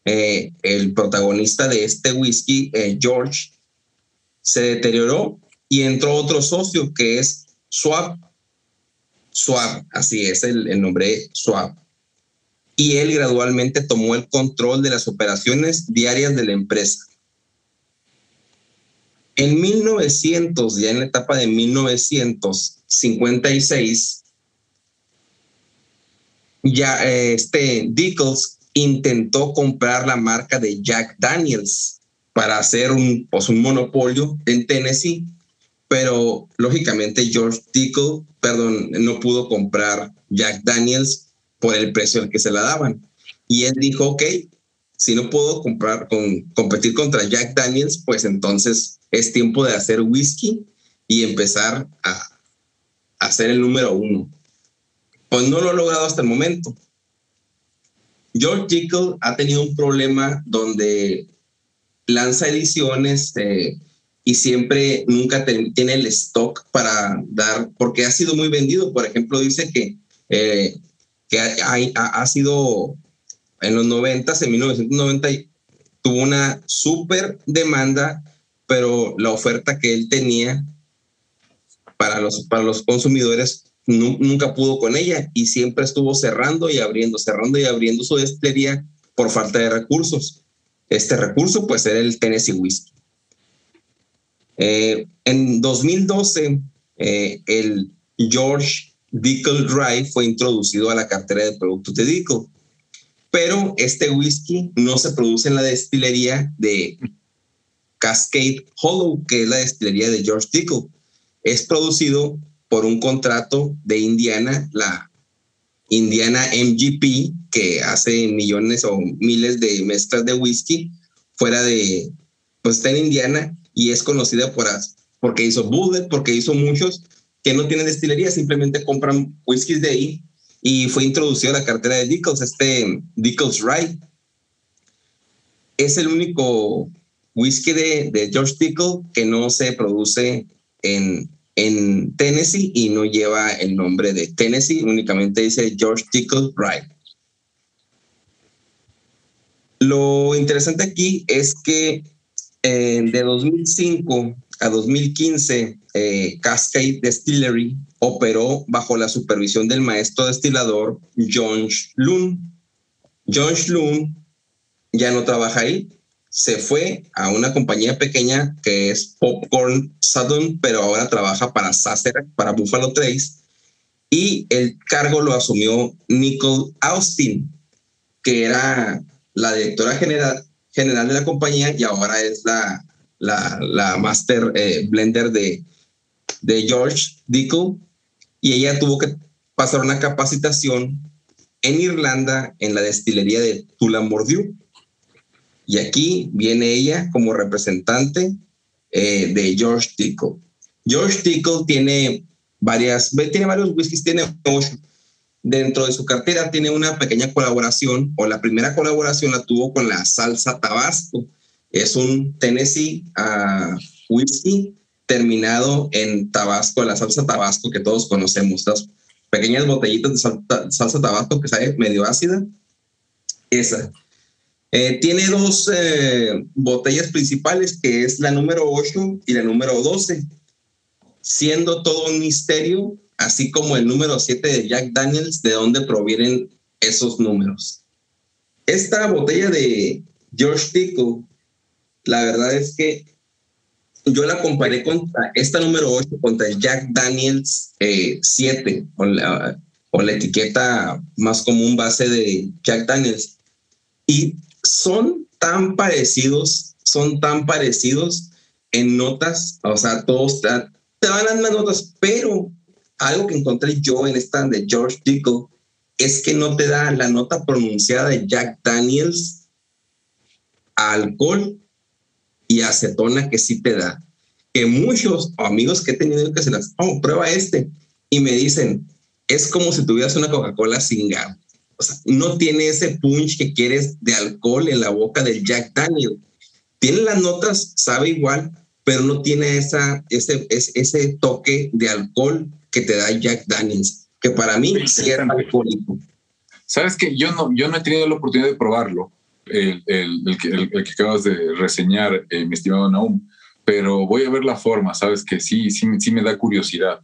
eh, el protagonista de este whisky, eh, George, se deterioró y entró otro socio que es Swab. Swab, así es el, el nombre Swab. Y él gradualmente tomó el control de las operaciones diarias de la empresa. En 1900, ya en la etapa de 1956, ya este Dickles intentó comprar la marca de Jack Daniels para hacer un, pues, un monopolio en Tennessee, pero lógicamente George Dickles, perdón, no pudo comprar Jack Daniels por el precio al que se la daban. Y él dijo, ok, si no puedo comprar, con, competir contra Jack Daniels, pues entonces es tiempo de hacer whisky y empezar a, a hacer el número uno pues no lo ha logrado hasta el momento. George Tickle ha tenido un problema donde lanza ediciones eh, y siempre nunca tiene el stock para dar, porque ha sido muy vendido. Por ejemplo, dice que, eh, que ha, sido en los 90, en 1990, tuvo una súper demanda, pero la oferta que él tenía para los, para los consumidores nunca pudo con ella y siempre estuvo cerrando y abriendo, cerrando y abriendo su destilería por falta de recursos. Este recurso pues era el Tennessee Whiskey. Eh, en 2012, eh, el George Dickel Dry fue introducido a la cartera de productos de Dickel, pero este whisky no se produce en la destilería de Cascade Hollow, que es la destilería de George Dickel. Es producido por un contrato de Indiana, la Indiana MGP, que hace millones o miles de mezclas de whisky fuera de, pues está en Indiana y es conocida por, porque hizo Bullet, porque hizo muchos que no tienen destilería, simplemente compran whiskies de ahí y fue introducido a la cartera de Dickles, este Dickles Rye. Es el único whisky de, de George Dickle que no se produce en, en Tennessee y no lleva el nombre de Tennessee, únicamente dice George Tickle Rye. Lo interesante aquí es que eh, de 2005 a 2015, eh, Cascade Distillery operó bajo la supervisión del maestro destilador John Loon. John Loon ya no trabaja ahí, se fue a una compañía pequeña que es Popcorn Southern, pero ahora trabaja para Sasser, para Buffalo Trace, y el cargo lo asumió Nicole Austin, que era la directora general, general de la compañía y ahora es la, la, master eh, blender de, de George Dickel, y ella tuvo que pasar una capacitación en Irlanda en la destilería de Tulamordieu y aquí viene ella como representante eh, de George Tickle. George Tickle tiene varias, tiene varios whiskies, tiene ocho. Dentro de su cartera tiene una pequeña colaboración, o la primera colaboración la tuvo con la salsa Tabasco. Es un Tennessee uh, whisky terminado en Tabasco, la salsa Tabasco que todos conocemos, las pequeñas botellitas de salsa, salsa Tabasco que sabe medio ácida. Esa. Eh, tiene dos eh, botellas principales, que es la número 8 y la número 12, siendo todo un misterio, así como el número 7 de Jack Daniels, de dónde provienen esos números. Esta botella de George Tickle, la verdad es que yo la comparé con esta número 8 contra el Jack Daniels 7, eh, o la, o la etiqueta más común base de Jack Daniels. Y son tan parecidos, son tan parecidos en notas, o sea, todos te, van a dar notas, pero algo que encontré yo en esta de George Dickel es que no te da la nota pronunciada de Jack Daniels a alcohol y acetona que sí te da. Que muchos amigos que he tenido que se las, oh, prueba este, y me dicen, es como si tuvieras una Coca-Cola sin gas. O sea, no tiene ese punch que quieres de alcohol en la boca del Jack Daniel. Tiene las notas, sabe igual, pero no tiene esa, ese, ese, toque de alcohol que te da Jack Daniels, que para mí sí alcohólico. Sabes que yo no, yo no he tenido la oportunidad de probarlo, el, el, el, que, el que, acabas de reseñar, eh, mi estimado Naum, pero voy a ver la forma, sabes que sí, sí, sí me da curiosidad.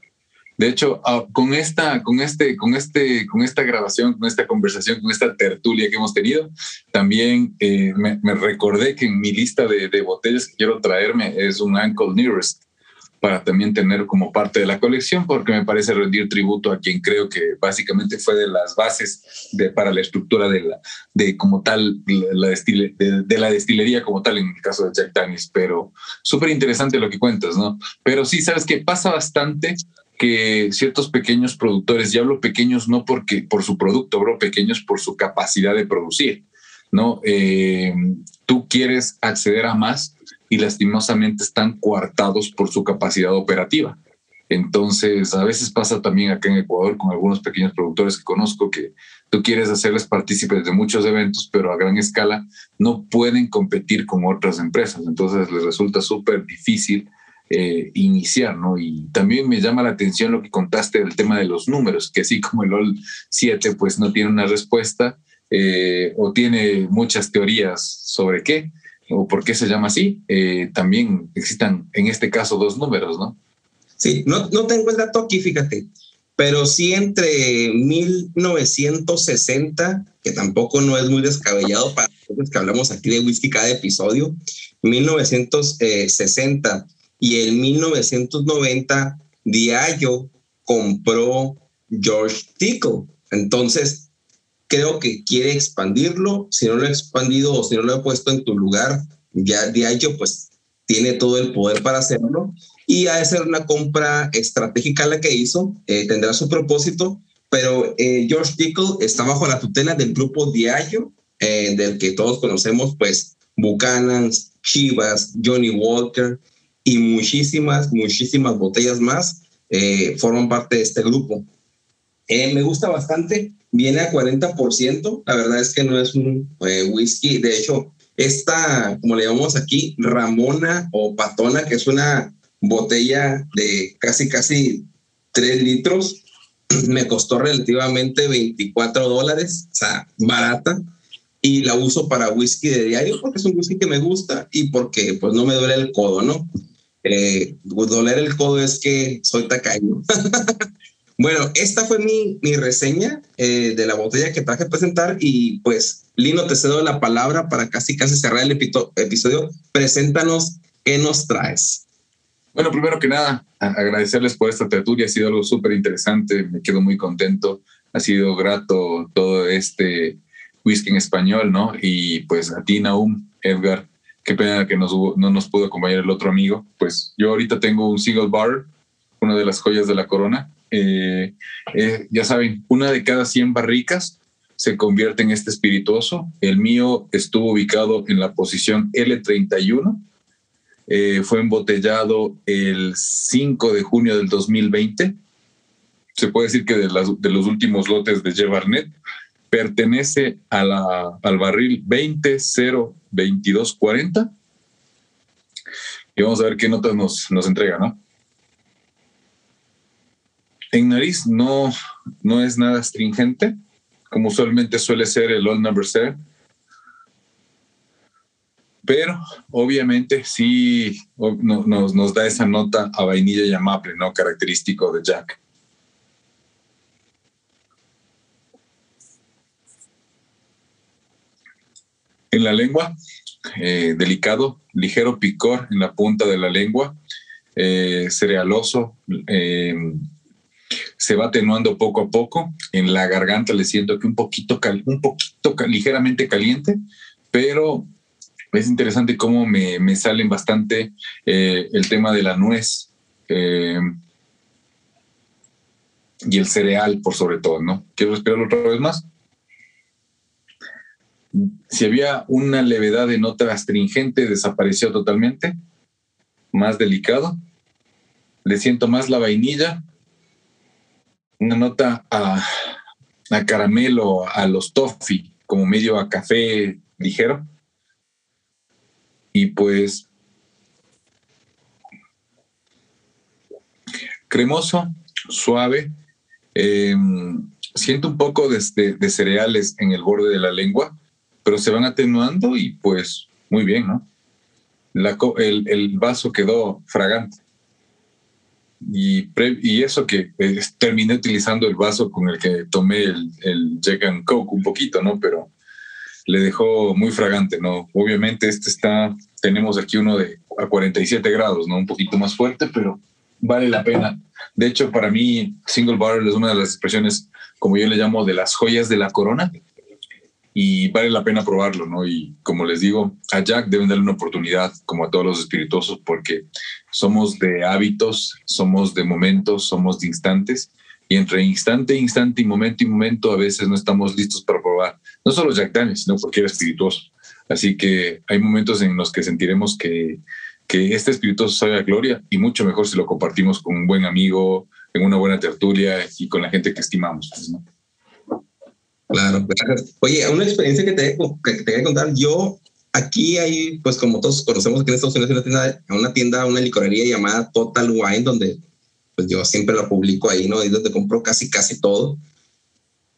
De hecho, ah, con esta, con este, con este, con esta grabación, con esta conversación, con esta tertulia que hemos tenido, también eh, me, recordé que en mi lista de, de, botellas que quiero traerme es un Uncle Nearest para también tener como parte de la colección, porque me parece rendir tributo a quien creo que básicamente fue de las bases de, para la estructura de, la, de como tal, la de, de, la destilería como tal en el caso de Jack Daniels, pero súper interesante lo que cuentas, ¿no? Pero sí, sabes que pasa bastante que ciertos pequeños productores, y hablo pequeños no porque por su producto, bro, pequeños por su capacidad de producir, ¿no? Eh, tú quieres acceder a más y lastimosamente están coartados por su capacidad operativa. Entonces, a veces pasa también acá en Ecuador con algunos pequeños productores que conozco que tú quieres hacerles partícipes de muchos eventos, pero a gran escala no pueden competir con otras empresas. Entonces, les resulta súper difícil eh, iniciar, ¿no? Y también me llama la atención lo que contaste del tema de los números, que así como el OL 7 pues no tiene una respuesta eh, o tiene muchas teorías sobre qué o por qué se llama así, eh, también existan en este caso dos números, ¿no? Sí, no, no tengo el dato aquí, fíjate, pero sí entre 1960, que tampoco no es muy descabellado para los que hablamos aquí de whisky cada episodio, 1960 y en 1990 Diageo compró George Tickle. Entonces, creo que quiere expandirlo. Si no lo ha expandido o si no lo ha puesto en tu lugar, ya Diageo pues tiene todo el poder para hacerlo. Y ha de ser una compra estratégica la que hizo, eh, tendrá su propósito, pero eh, George Tickle está bajo la tutela del grupo Diageo, eh, del que todos conocemos, pues Buchanan, Chivas, Johnny Walker, y muchísimas, muchísimas botellas más eh, forman parte de este grupo. Eh, me gusta bastante, viene a 40%, la verdad es que no es un eh, whisky, de hecho, esta, como le llamamos aquí, Ramona o Patona, que es una botella de casi, casi 3 litros, (clears throat) me costó relativamente 24 dólares, o sea, barata, y la uso para whisky de diario porque es un whisky que me gusta y porque pues no me duele el codo, ¿no? Eh, doler el codo es que soy tacaño. (laughs) bueno, esta fue mi, mi reseña eh, de la botella que traje a presentar y pues Lino, te cedo la palabra para casi casi cerrar el episodio. Preséntanos qué nos traes. Bueno, primero que nada, agradecerles por esta tertulia, ha sido algo súper interesante, me quedo muy contento, ha sido grato todo este whisky en español, ¿no? Y pues a ti, Naum, Edgar, Qué pena que nos no nos pudo acompañar el otro amigo. Pues yo ahorita tengo un single bar, una de las joyas de la corona. Eh, eh, ya saben, una de cada 100 barricas se convierte en este espirituoso. El mío estuvo ubicado en la posición L31. Eh, fue embotellado el 5 de junio del 2020. Se puede decir que de, los últimos lotes de J. Barnett pertenece al barril 20-0-22-40. Y vamos a ver qué notas nos, nos entrega, ¿no? En nariz no, no es nada astringente, como usualmente suele ser el Old Number 7. Pero obviamente sí nos, nos da esa nota a vainilla y amable, ¿no? Característico de Jack. en la lengua, eh, delicado, ligero picor en la punta de la lengua, eh, cerealoso, eh, se va atenuando poco a poco. En la garganta le siento que un poquito, un poquito ligeramente caliente, pero es interesante cómo me, me salen bastante el tema de la nuez y el cereal por sobre todo, ¿no? Quiero respirar otra vez más. Si había una levedad de nota astringente, desapareció totalmente. Más delicado. Le siento más la vainilla. Una nota a, a caramelo, a los toffee, como medio a café ligero. Y pues cremoso, suave. Em, siento un poco de, de, cereales en el borde de la lengua, pero se van atenuando y pues muy bien, ¿no? La, el, el, vaso quedó fragante. Y, y eso que eh, terminé utilizando el vaso con el que tomé el, el Jack and Coke un poquito, ¿no? Pero le dejó muy fragante, ¿no? Obviamente este está, tenemos aquí uno de a 47 grados, ¿no? Un poquito más fuerte, pero vale la pena. De hecho, para mí, single barrel es una de las expresiones, como yo le llamo, de las joyas de la corona. Y vale la pena probarlo, ¿no? Y como les digo, a Jack deben darle una oportunidad, como a todos los espirituosos, porque somos de hábitos, somos de momentos, somos de instantes. Y entre instante, instante y momento y momento, a veces no estamos listos para probar. No solo Jack Daniels, sino cualquier espirituoso. Así que hay momentos en los que sentiremos que que este espirituoso sabe a gloria y mucho mejor si lo compartimos con un buen amigo, en una buena tertulia y con la gente que estimamos. Pues, claro, Oye, una experiencia que te, que te voy a contar. Yo aquí hay, pues como todos conocemos aquí en Estados Unidos, una tienda, una tienda, una licorería llamada Total Wine, donde pues yo siempre la publico ahí, ¿no? Y donde compro casi, casi todo.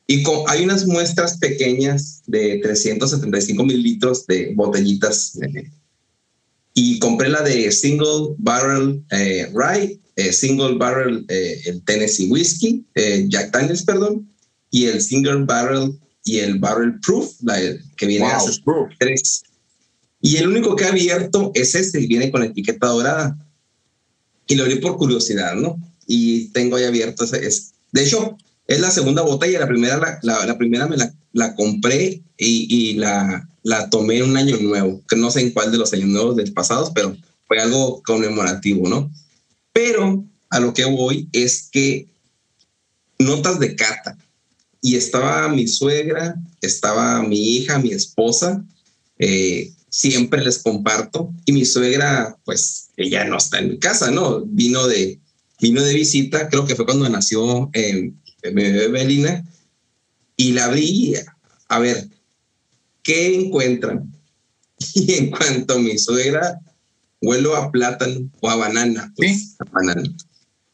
Y hay unas muestras pequeñas de 375 mililitros de botellitas y compré la de Single Barrel eh, Rye, eh, Single Barrel eh, el Tennessee Whiskey, eh, Jack Daniels, perdón, y el Single Barrel y el Barrel Proof, la, que viene a tres. Y el único que ha abierto es este, y viene con etiqueta dorada. Y lo abrí por curiosidad, ¿no? Y tengo ahí abierto ese. Es, de hecho, es la segunda botella. La primera, la, la, la primera me la, la compré y, y la, la tomé en un año nuevo, que no sé en cuál de los años nuevos del pasado, pero fue algo conmemorativo, ¿no? Pero a lo que voy es que notas de cata. Y estaba mi suegra, estaba mi hija, mi esposa, eh, siempre les comparto. Y mi suegra, pues ella no está en mi casa, ¿no? Vino de, vino de visita, creo que fue cuando nació eh, mi bebé Belina. Y la vi, a ver, ¿qué encuentran? (laughs) Y en cuanto a mi suegra, huelo a plátano o a banana. Pues, a banana.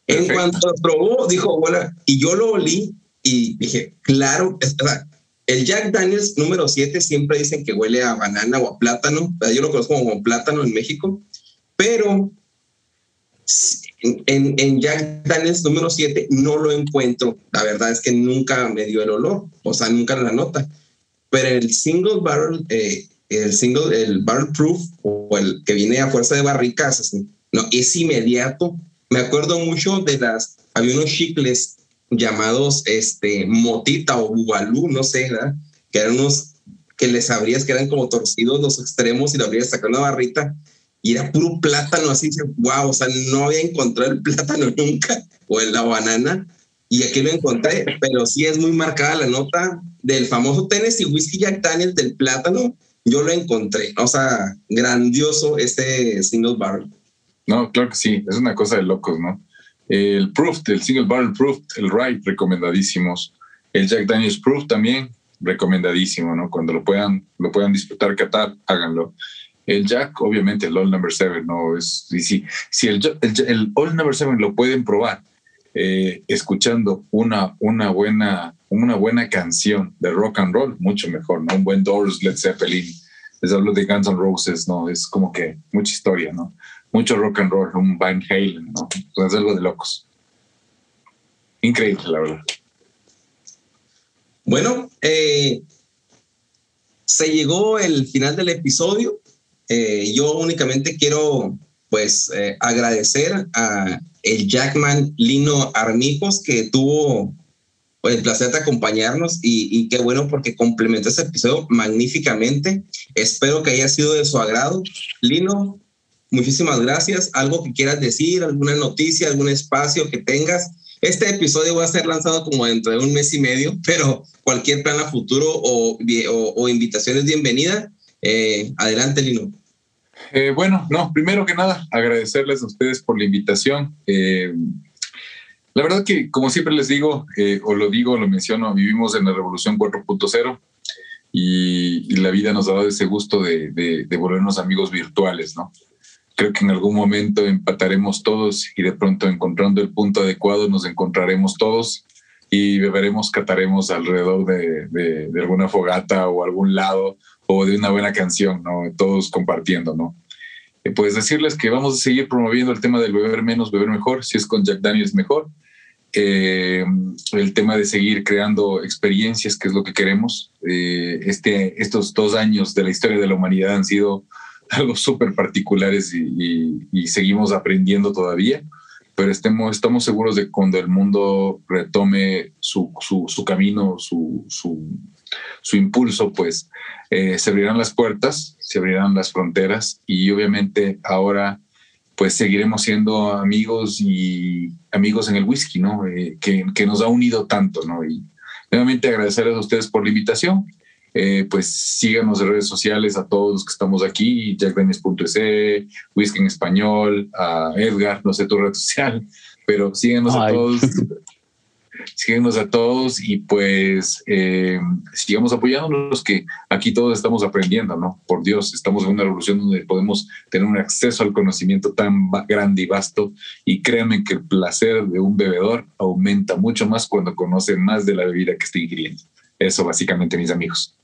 En cuanto probó, dijo, bueno, y yo lo olí y dije, claro, el Jack Daniels número 7 siempre dicen que huele a banana o a plátano, yo lo conozco como plátano en México, pero en, en, Jack Daniels número 7 no lo encuentro, la verdad es que nunca me dio el olor, o sea, nunca la nota pero el single barrel, eh, el single, el barrel proof o el que viene a fuerza de barricas, no, es inmediato. Me acuerdo mucho de las, había unos chicles llamados este, motita o bubalú, no sé, ¿verdad? que eran unos que les abrías, que eran como torcidos los extremos y lo abrías sacando una barrita y era puro plátano, así, wow, o sea, no había encontrado el plátano (laughs) nunca, o en la banana, y aquí lo encontré, pero sí es muy marcada la nota del famoso Tennessee Whiskey Jack Daniels del plátano. Yo lo encontré, o sea, grandioso este single barrel. No, claro que sí, es una cosa de locos, ¿no? El Proof, el single barrel Proof, el Rye, recomendadísimos. El Jack Daniels Proof también, recomendadísimo, ¿no? Cuando lo puedan, lo puedan disfrutar, catar, háganlo. El Jack, obviamente, el All Number 7, ¿no? Es, si, si el, el, el All Number 7 lo pueden probar, eh, escuchando una, una, buena, una buena canción de rock and roll, mucho mejor, ¿no? Un buen Doors, Led Zeppelin, les hablo de Guns N' Roses, ¿no? Es como que mucha historia, ¿no? Mucho rock and roll, un Van Halen, ¿no? es algo de locos. Increíble, la verdad. Bueno, eh, se llegó el final del episodio. Eh, yo únicamente quiero, pues, agradecer a el Jackman Lino Armijos, que tuvo el placer de acompañarnos y, qué bueno porque complementó este episodio magníficamente. Espero que haya sido de su agrado. Lino, muchísimas gracias. ¿Algo que quieras decir, alguna noticia, algún espacio que tengas? Este episodio va a ser lanzado como dentro de un mes y medio, (laughs) pero cualquier plan a futuro o, o, invitación es bienvenida. Eh, adelante, Lino. Eh, bueno, no, primero que nada, agradecerles a ustedes por la invitación. Eh, la verdad que, como siempre les digo, o lo digo, o lo menciono, vivimos en la revolución 4.0 y, la vida nos ha dado ese gusto de, de volvernos amigos virtuales, ¿no? Creo que en algún momento empataremos todos y de pronto encontrando el punto adecuado nos encontraremos todos y beberemos, cataremos alrededor de, de, alguna fogata o algún lado o de una buena canción, ¿no? Todos compartiendo, ¿no? Eh, pues decirles que vamos a seguir promoviendo el tema del beber menos, beber mejor, si es con Jack Daniels mejor. Eh, el tema de seguir creando experiencias, que es lo que queremos. Eh, este, estos dos años de la historia de la humanidad han sido (laughs) algo súper particulares y, seguimos aprendiendo todavía, pero estemos, estamos seguros de que cuando el mundo retome su, su, camino, su, su, impulso, pues eh, se abrirán las puertas, se abrirán las fronteras y obviamente ahora pues seguiremos siendo amigos y amigos en el whisky, ¿no? Eh, que, que, nos ha unido tanto, ¿no? Y nuevamente agradecerles a ustedes por la invitación eh, pues síganos en redes sociales a todos los que estamos aquí, jackdaniels.es, Whisky en Español, a Edgar, no sé tu red social, pero síganos a todos. (laughs) síguenos a todos y pues eh, sigamos apoyándonos que aquí todos estamos aprendiendo, ¿no? Por Dios, estamos en una revolución donde podemos tener un acceso al conocimiento tan grande y vasto y créanme que el placer de un bebedor aumenta mucho más cuando conoce más de la bebida que está ingiriendo. Eso básicamente, mis amigos.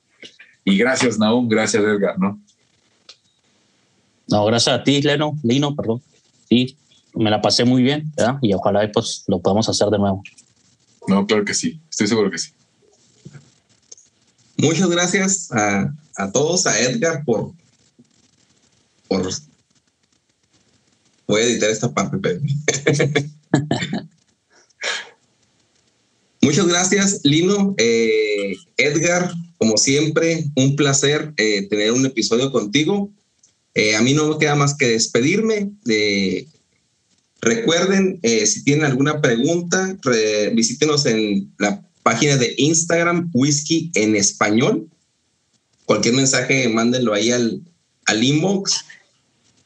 Y gracias, Naum, gracias, Edgar, ¿no? No, gracias a ti, Leno, Lino, perdón. Sí, me la pasé muy bien, ¿verdad? Y ojalá pues lo podamos hacer de nuevo. No, claro que sí, estoy seguro que sí. Muchas gracias a, a todos, a Edgar por, por... Voy a editar esta parte, Pedro. (laughs) Muchas gracias, Lino. Eh, Edgar, como siempre, un placer eh, tener un episodio contigo. Eh, a mí no me queda más que despedirme. recuerden, si tienen alguna pregunta, visítenos en la página de Instagram, Whisky en Español. Cualquier mensaje, mándenlo ahí al, al inbox.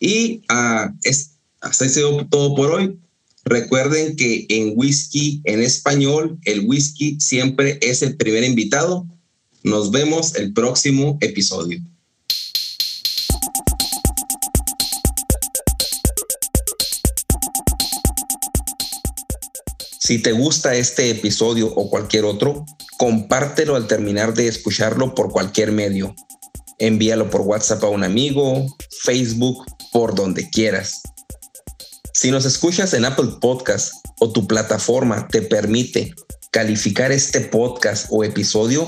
Y uh, es, hasta sido todo por hoy. Recuerden que en whisky en español, el whisky siempre es el primer invitado. Nos vemos el próximo episodio. Si te gusta este episodio o cualquier otro, compártelo al terminar de escucharlo por cualquier medio. Envíalo por WhatsApp a un amigo, Facebook, por donde quieras. Si nos escuchas en Apple Podcast o tu plataforma te permite calificar este podcast o episodio,